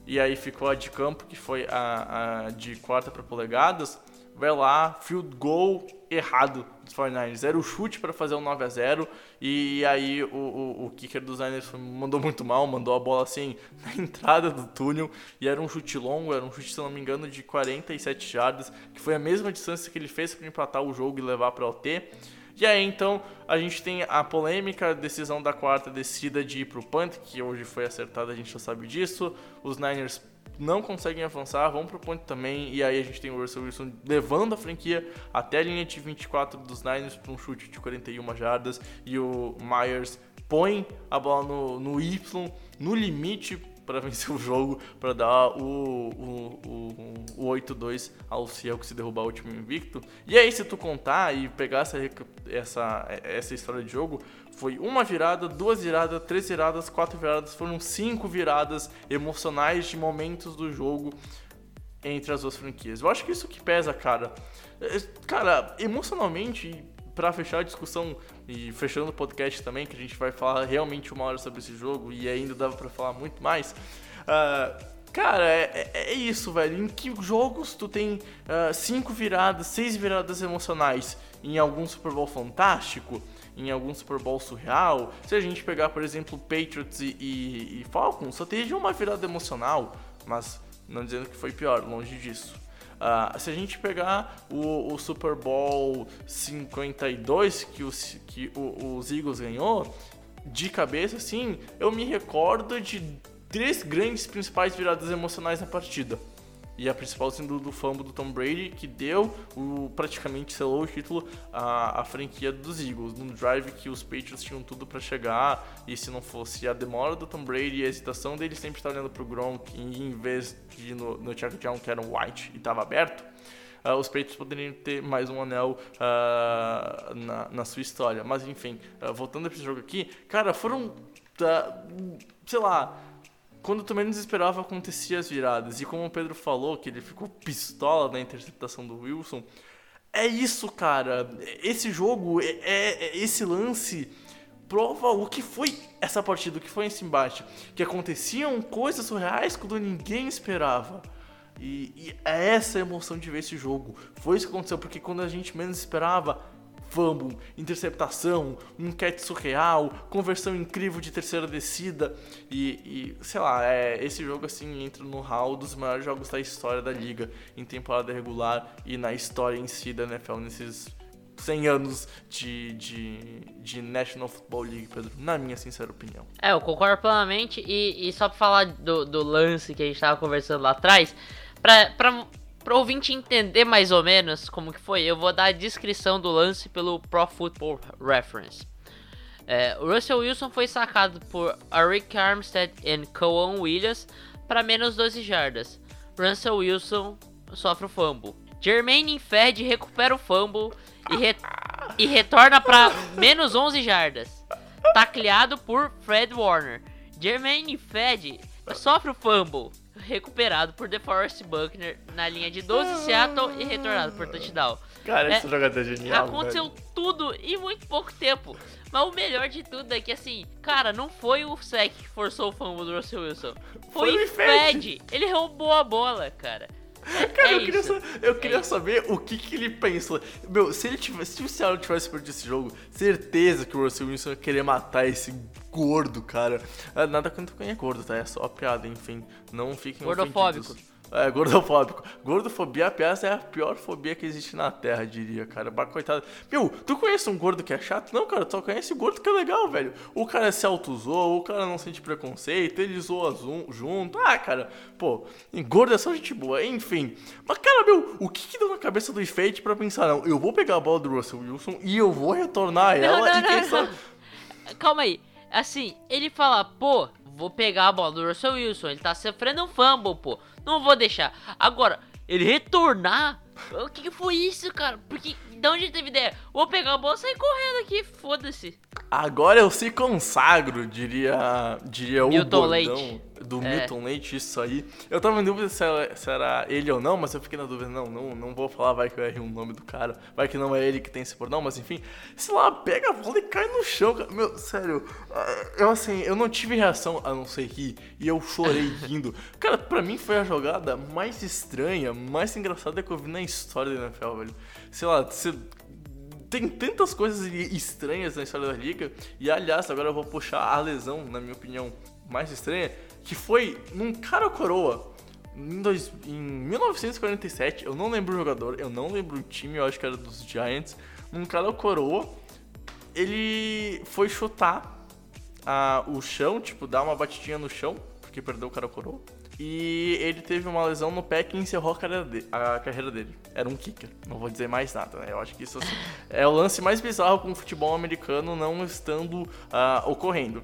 e aí ficou a de campo, que foi a, a de quarta para polegadas, vai lá, field goal errado dos 49ers. Era o chute para fazer um 9 a 0 e aí o, o, o kicker dos Niners mandou muito mal, mandou a bola assim (laughs) na entrada do túnel e era um chute longo, era um chute, se não me engano, de 47 jardas, que foi a mesma distância que ele fez para empatar o jogo e levar para o OT. E aí então a gente tem a polêmica, decisão da quarta descida de ir pro punt, que hoje foi acertada, a gente já sabe disso. Os Niners não conseguem avançar, vão pro ponto também, e aí a gente tem o Russell Wilson levando a franquia até a linha de 24 dos Niners para um chute de 41 jardas, e o Myers põe a bola no, no Y, no limite para vencer o jogo, para dar o, o, o, o 8-2 ao Seahawks se derrubar o último invicto. E aí, se tu contar e pegar essa, essa, essa história de jogo, foi uma virada, duas viradas, três viradas, quatro viradas, foram cinco viradas emocionais de momentos do jogo entre as duas franquias. Eu acho que isso que pesa, cara. É, cara, emocionalmente, para fechar a discussão e fechando o podcast também, que a gente vai falar realmente uma hora sobre esse jogo e ainda dava para falar muito mais. Uh, cara, é, é, é, isso, velho. Em que jogos tu tem uh, cinco viradas, seis viradas emocionais em algum Super Bowl fantástico? Em algum Super Bowl surreal? Se a gente pegar, por exemplo, Patriots e, e, e Falcons, só teve uma virada emocional, mas não dizendo que foi pior, longe disso. Uh, se a gente pegar o, o, Super Bowl 52 que, os, que o, os Eagles ganhou, de cabeça, assim, eu me recordo de três grandes principais viradas emocionais na partida. E a principal sendo do fumble do Tom Brady, que deu o praticamente selou o título à, à franquia dos Eagles, num drive que os Patriots tinham tudo para chegar, e se não fosse a demora do Tom Brady e a hesitação dele sempre estar olhando pro Gronk, em vez de no, no Chuck Down, que era um white e estava aberto, uh, os Patriots poderiam ter mais um anel uh, na, na, sua história. Mas enfim, uh, voltando para esse jogo aqui, cara, foram, sei lá quando tu menos esperava acontecia as viradas. E como o Pedro falou, que ele ficou pistola na interceptação do Wilson, é isso, cara. Esse jogo, é, é, é esse lance prova o que foi essa partida, o que foi esse embate. Que aconteciam coisas surreais quando ninguém esperava. E, e é essa a emoção de ver esse jogo. Foi isso que aconteceu, porque quando a gente menos esperava, fumble, interceptação, um catch surreal, conversão incrível de terceira descida e, e sei lá, é, esse jogo assim entra no hall dos maiores jogos da história da liga em temporada regular e na história em si da NFL nesses 100 anos de, de, de National Football League, Pedro, na minha sincera opinião. É, eu concordo plenamente e, e só pra falar do, do lance que a gente tava conversando lá atrás, pra, pra Pro ouvinte entender mais ou menos como que foi, eu vou dar a descrição do lance pelo Pro Football Reference. É, Russell Wilson foi sacado por Rick Armstead e Coen Williams para menos 12 jardas. Russell Wilson sofre o fumble. Jermaine Fed recupera o fumble e, re e retorna para menos 11 jardas. Tacleado por Fred Warner. Jermaine Fed sofre o fumble recuperado por DeForest Buckner na linha de 12 Seattle e retornado por touchdown. Cara, é, esse jogador é genial. Aconteceu velho. tudo em muito pouco tempo. Mas o melhor de tudo é que, assim, cara, não foi o Sec que forçou o fumble do Russell Wilson. Foi, foi o Fed. Ele roubou a bola, cara. Cara, é eu queria, saber, eu queria saber o que, que ele pensou. Meu, se ele tivesse, se o Seattle tivesse perdido esse jogo, certeza que o Russell Wilson ia querer matar esse gordo, cara. Ah, nada contra quem é gordo, tá? É só piada, enfim. Não fiquem Gordofóbico. ofendidos. É, gordofóbico. Gordofobia, aliás, é a pior fobia que existe na Terra, diria, cara. Bah, coitado. Meu, tu conhece um gordo que é chato? Não, cara, tu só conhece o gordo que é legal, velho. O cara se auto-zoa, o cara não sente preconceito, ele zoa junto. Ah, cara, pô, gordo é só gente boa, enfim. Mas, cara, meu, o que que deu na cabeça do Fate pra pensar, não, eu vou pegar a bola do Russell Wilson e eu vou retornar ela não, e quem não, sabe... Calma aí. Assim, ele fala, pô, vou pegar a bola do Russell Wilson. Ele tá sofrendo um fumble, pô. Não vou deixar. Agora, ele retornar. O que, que foi isso, cara? Porque. De onde teve ideia? Vou pegar a bola e sair correndo aqui, foda-se. Agora eu se consagro, diria, diria o bordão Leite. do É. Milton Leite, isso aí. Eu tava em dúvida se era, se era ele ou não, mas eu fiquei na dúvida, não, não, não vou falar, vai que eu errei o nome do cara, vai que não é ele que tem esse bordão, mas enfim, sei lá, pega a bola e cai no chão, cara. Meu, sério, ah, eu assim, eu não tive reação a não ser rir, e eu chorei (laughs) rindo. Cara, pra mim foi a jogada mais estranha, mais engraçada que eu vi na história da NFL, velho. Sei lá, você tem tantas coisas estranhas na história da liga. E aliás, agora eu vou puxar a lesão, na minha opinião, mais estranha, que foi num cara coroa. Em, dois, em 1947, eu não lembro o jogador, eu não lembro o time, eu acho que era dos Giants. Num cara coroa, ele foi chutar ah, o chão, tipo, dar uma batidinha no chão, porque perdeu o cara coroa. E ele teve uma lesão no pé que encerrou a carreira, de- a carreira dele. Era um kicker. Não vou dizer mais nada, né? Eu acho que isso assim, (laughs) é o lance mais bizarro com o futebol americano não estando ah, ocorrendo.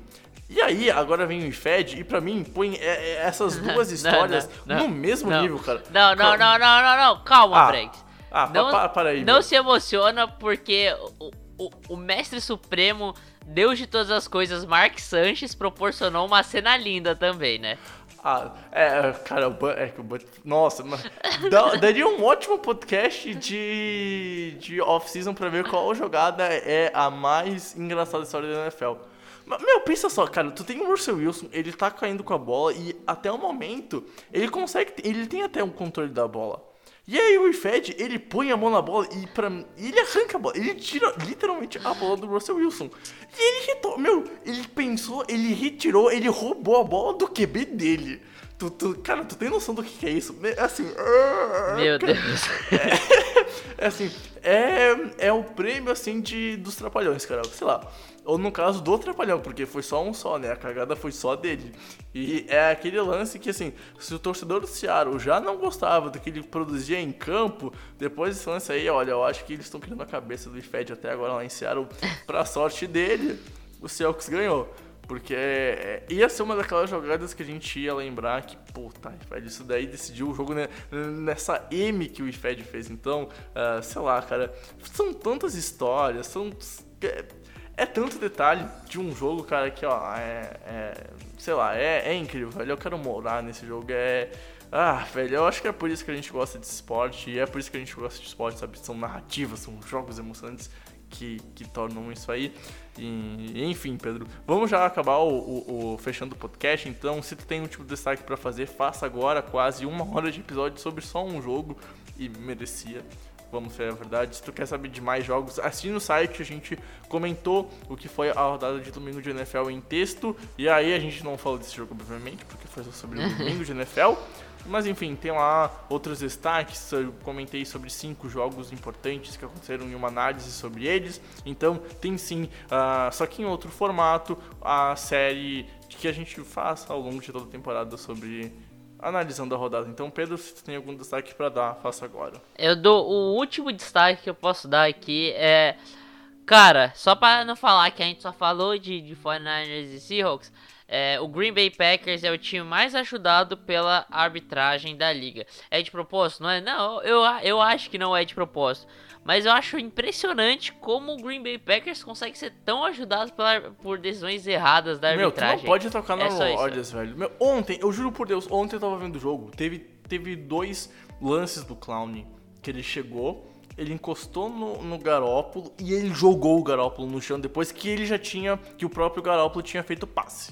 E aí, agora vem o IFED e pra mim põe é, é, essas (laughs) duas histórias não, não, no mesmo não. nível, cara. Não, não, não, não, não, não. Calma, Ah, Bregs. Ah, Não, pa- para aí. não meu. se emociona porque o, o, o mestre supremo, Deus de todas as coisas, Mark Sanches, proporcionou uma cena linda também, né? Ah, é, cara, o Bud, é nossa, daria um ótimo podcast de, de off-season pra ver qual jogada é a mais engraçada da história da NFL. Meu, pensa só, cara, tu tem o Russell Wilson, ele tá caindo com a bola e até o momento ele consegue, ele tem até um controle da bola. E aí o Ifed, ele põe a mão na bola e pra, e ele arranca a bola, ele tira literalmente a bola do Russell Wilson. E ele retorna, meu, ele pensou, ele retirou, ele roubou a bola do QB dele. Tu, tu- cara, tu tem noção do que, que é isso? É Assim, Meu cara, Deus. (laughs) é assim, é, é o prêmio, assim, de, dos trapalhões, cara, sei lá. Ou no caso do trapalhão, porque foi só um só, né? A cagada foi só dele. E é aquele lance que, assim, se o torcedor do Seattle já não gostava do que ele produzia em campo, depois desse lance aí, olha, eu acho que eles estão criando a cabeça do IFED até agora lá em Seattle. (laughs) Pra sorte dele, o Celtics ganhou. Porque é, ia ser uma daquelas jogadas que a gente ia lembrar que, puta, velho, isso daí decidiu o jogo né, nessa M que o IFED fez. Então, ah, sei lá, cara, são tantas histórias, são. É, tanto detalhe de um jogo, cara, que, ó, é. é- sei lá, é, é incrível, velho. Eu quero morar nesse jogo. É. Ah, velho, eu acho que é por isso que a gente gosta de esporte. E é por isso que a gente gosta de esporte, sabe? São narrativas, são jogos emocionantes que, que tornam isso aí. E, enfim, Pedro, vamos já acabar o, o- o- fechando o podcast. Então, se tu tem um tipo de destaque pra fazer, faça agora quase uma hora de episódio sobre só um jogo e merecia. Vamos ser a verdade. Se tu quer saber de mais jogos, assine no site. A gente comentou o que foi a rodada de domingo de NFL em texto. E aí a gente não falou desse jogo, obviamente, porque foi só sobre o (laughs) domingo de NFL. Mas enfim, tem lá outros destaques. Eu comentei sobre cinco jogos importantes que aconteceram em uma análise sobre eles. Então tem sim, ah, só que em outro formato, a série que a gente faz ao longo de toda a temporada sobre analisando a rodada. Então, Pedro, se tu tem algum destaque pra dar, faça agora. Eu dou o último destaque que eu posso dar aqui é. Cara, só pra não falar que a gente só falou de, de 49ers e Seahawks, é, o Green Bay Packers é o time mais ajudado pela arbitragem da liga. É de propósito? Não é? Não, eu, eu acho que não é de propósito. Mas eu acho impressionante como o Green Bay Packers consegue ser tão ajudado pela, por decisões erradas da Meu, arbitragem. não pode tocar no É. Rodgers, velho. Meu, ontem, eu juro por Deus, ontem eu tava vendo o jogo, teve, teve dois lances do Clown que ele chegou, ele encostou no, no Garópolo e ele jogou o Garópolo no chão depois que ele já tinha, que o próprio Garópolo tinha feito passe.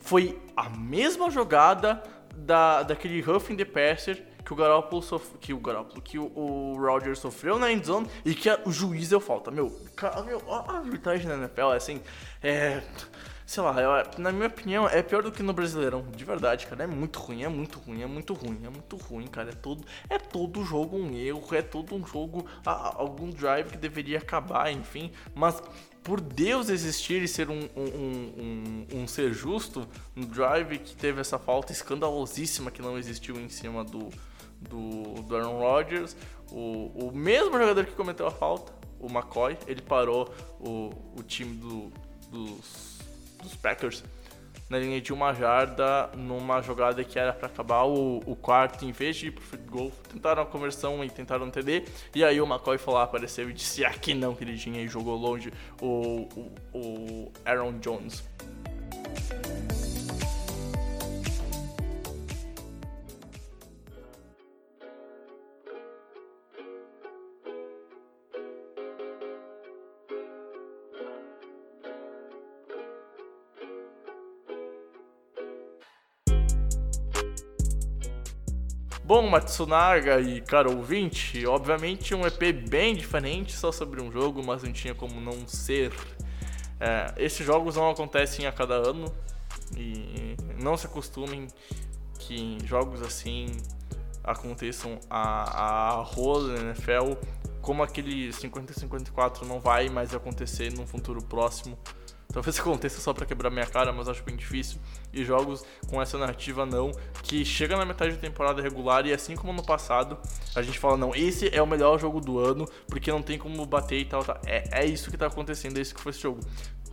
Foi a mesma jogada da, daquele roughing the passer que o Garoppolo que o Garoppolo, que o, o Rodgers sofreu na endzone e que a- o juiz deu falta. Meu, cara, meu, a arbitragem na NFL é assim, é... sei lá, eu- na minha opinião, é pior do que no Brasileirão. De verdade, cara. É muito ruim, é muito ruim, é muito ruim, é muito ruim, cara. É todo, é todo jogo um erro, é todo um jogo, a- a- algum drive que deveria acabar, enfim. Mas por Deus existir e ser um, um, um, um- ser justo, um drive que teve essa falta escandalosíssima que não existiu em cima do, do, do Aaron Rodgers, o, o mesmo jogador que cometeu a falta, o McCoy, ele parou o, o time do, dos, dos Packers na linha de uma jarda numa jogada que era para acabar o, o quarto, em vez de ir pro field goal, tentaram a conversão e tentaram um TD, e aí o McCoy foi lá, apareceu e disse aqui não, queridinha, e jogou longe o, o, o Aaron Jones. Bom, Matsunaga e cara ouvinte, obviamente um EP bem diferente, só sobre um jogo, mas não tinha como não ser. É, esses jogos não acontecem a cada ano e não se acostumem que jogos assim aconteçam a, a rola NFL, como aquele 50-54 não vai mais acontecer num futuro próximo. Talvez aconteça só pra quebrar minha cara, mas acho bem difícil. E jogos com essa narrativa não, que chega na metade da temporada regular e assim como no passado, a gente fala, não, esse é o melhor jogo do ano, porque não tem como bater e tal, tal. É, é isso que tá acontecendo, é isso que foi esse jogo.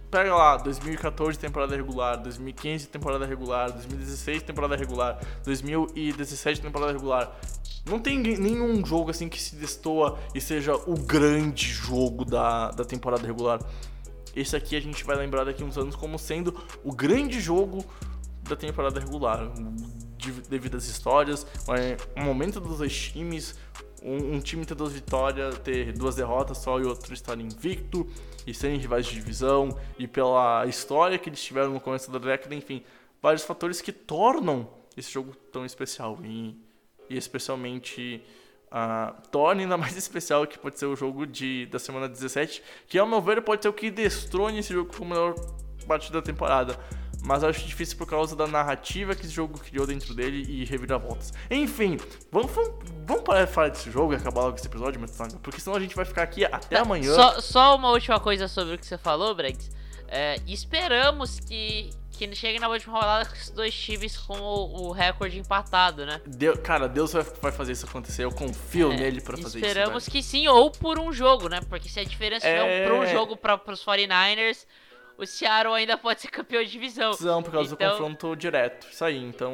Pega lá, 2014 temporada regular, 2015 temporada regular, 2016 temporada regular, 2017 temporada regular. Não tem nenhum jogo assim que se destoa e seja o grande jogo da, da temporada regular. Esse aqui a gente vai lembrar daqui uns anos como sendo o grande jogo da temporada regular. de- Devido às histórias, é, o momento dos dois times, um, um time ter duas vitórias, ter duas derrotas só e outro estar invicto, e serem rivais de divisão, e pela história que eles tiveram no começo da década, enfim, vários fatores que tornam esse jogo tão especial. E, e especialmente ah, torna ainda mais (laughs) especial que pode ser o jogo de, da semana 17, que ao meu ver pode ser o que destrone esse jogo como o melhor partida da temporada. Mas acho difícil por causa da narrativa que esse jogo criou dentro dele e reviravoltas. Enfim, vamos, vamos, parar de falar desse jogo e acabar logo esse episódio, mas, porque senão a gente vai ficar aqui até amanhã. Só, só uma última coisa sobre o que você falou, Bregs. É, esperamos que, que chegue na última rodada com os dois times com o, o recorde empatado, né? Deu- cara, Deus vai, vai fazer isso acontecer. Eu confio É, nele pra fazer Esperamos isso. que sim, ou por um jogo, né? Porque se a diferença É. for um jogo para os 49ers, o Seattle ainda pode ser campeão de divisão. Não, por causa Então- do confronto direto. Isso aí, então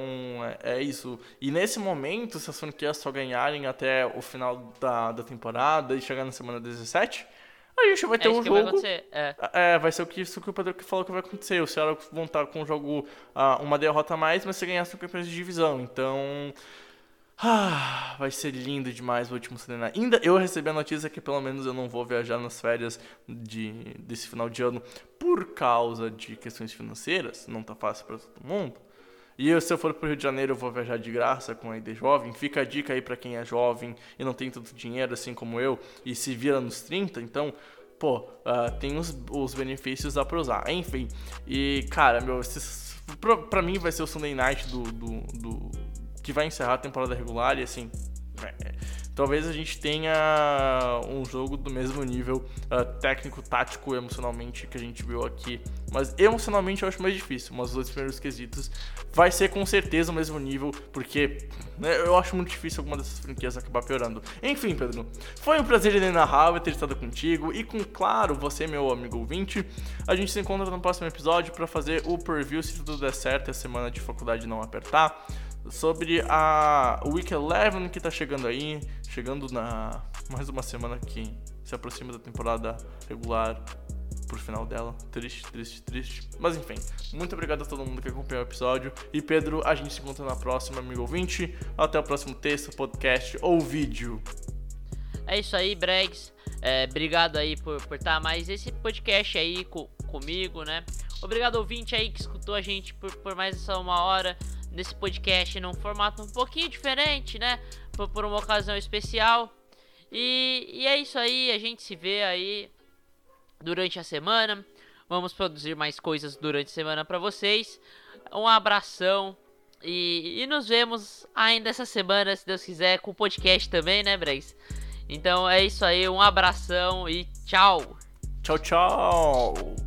é, é isso. E nesse momento, se as franquias só ganharem até o final da, da temporada e chegar na semana 17, a gente vai É ter isso um vai jogo. acontecer. É. É, vai ser o que, isso que o Pedro falou que vai acontecer. O Seattle vão estar com um jogo, ah, uma derrota a mais, mas se ganhar são campeões de divisão. Então. Ah, vai ser lindo demais o último Night. Ainda eu recebi a notícia que pelo menos eu não vou viajar nas férias de, desse final de ano por causa de questões financeiras. Não tá fácil para todo mundo. E eu, se eu for pro Rio de Janeiro, eu vou viajar de graça com a ID Jovem. Fica a dica aí pra quem é jovem e não tem tanto dinheiro assim como eu e se vira nos 30. Então, pô, ah, tem os, os benefícios dá pra usar. Enfim, e cara, meu, esses, pra, pra mim vai ser o Sunday Night do, do, do- que vai encerrar a temporada regular e assim. É, talvez a gente tenha um jogo do mesmo nível ah, técnico, tático, emocionalmente que a gente viu aqui. Mas emocionalmente eu acho mais difícil. Mas os dois primeiros quesitos vai ser com certeza o mesmo nível, porque né, eu acho muito difícil alguma dessas franquias acabar piorando. Enfim, Pedro, foi um prazer inenarrável ter estado contigo e com, claro, você, meu amigo ouvinte. A gente se encontra no próximo episódio para fazer o preview, se tudo der certo e a semana de faculdade não apertar sobre a Week 11 que tá chegando aí, chegando na mais uma semana que se aproxima da temporada regular pro final dela. Triste, triste, triste. Mas enfim, muito obrigado a todo mundo que acompanhou o episódio. E Pedro, a gente se encontra na próxima, amigo ouvinte. Até o próximo texto, podcast ou vídeo. É isso aí, Bregs. É, obrigado aí por estar por tá mais esse podcast aí co- comigo, né? Obrigado, ouvinte aí que escutou a gente por, por mais essa uma hora nesse podcast num formato um pouquinho diferente, né? Por, por uma ocasião especial. E, e é isso aí, a gente se vê aí durante a semana. Vamos produzir mais coisas durante a semana para vocês. Um abração e, e, nos vemos ainda essa semana, se Deus quiser, com o podcast também, né, Bregs? Então é isso aí, um abração e tchau! Tchau, tchau!